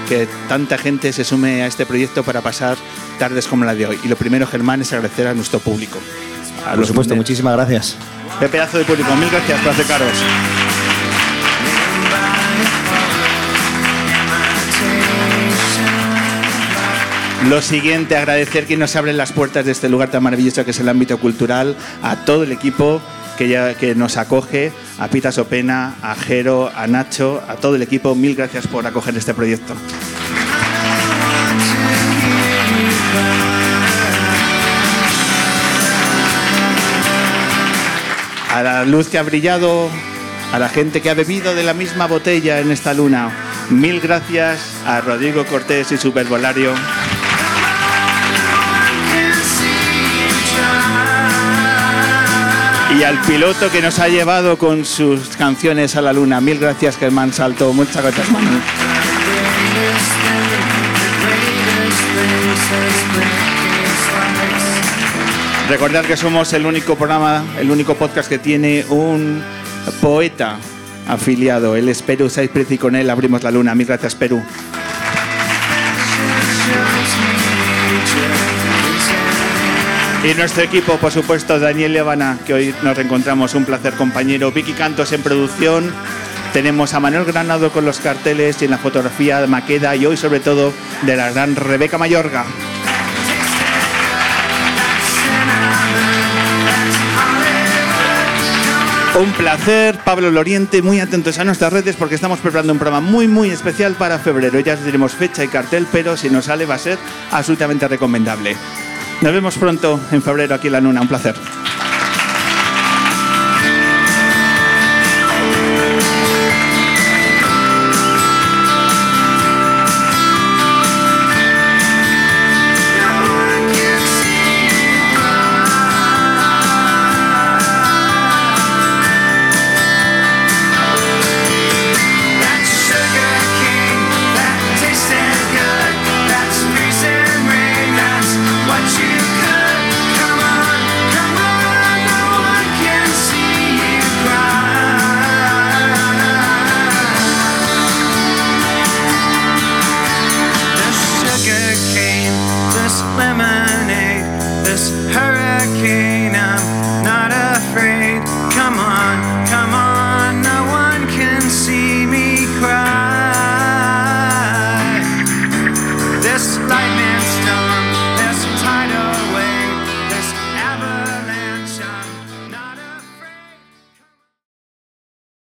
que tanta gente se sume a este proyecto para pasar tardes como la de hoy. Y lo primero, Germán, es agradecer a nuestro público. A Por supuesto, muchísimas gracias. Qué pedazo de público. Mil gracias por acercaros. Lo siguiente, agradecer que nos abren las puertas de este lugar tan maravilloso que es el ámbito cultural, a todo el equipo que, ya, que nos acoge, a Pita Sopena, a Jero, a Nacho, a todo el equipo. Mil gracias por acoger este proyecto. A la luz que ha brillado, a la gente que ha bebido de la misma botella en esta luna. Mil gracias a Rodrigo Cortés y su verbolario. Y al piloto que nos ha llevado con sus canciones a la luna. Mil gracias, Germán Salto. Muchas gracias, Manu. Recordad que somos el único programa, el único podcast que tiene un poeta afiliado. Él es Perú Saizprez y con él abrimos la luna. Mil gracias, Perú. Y nuestro equipo, por supuesto, Daniel Levana, que hoy nos reencontramos, un placer compañero. Vicky Cantos en producción. Tenemos a Manuel Granado con los carteles y en la fotografía de Maqueda y hoy sobre todo de la gran Rebeca Mayorga. Un placer, Pablo Loriente, muy atentos a nuestras redes porque estamos preparando un programa muy muy especial para febrero. Ya os diremos fecha y cartel, pero si nos sale va a ser absolutamente recomendable. Nos vemos pronto en febrero aquí en La Luna, un placer.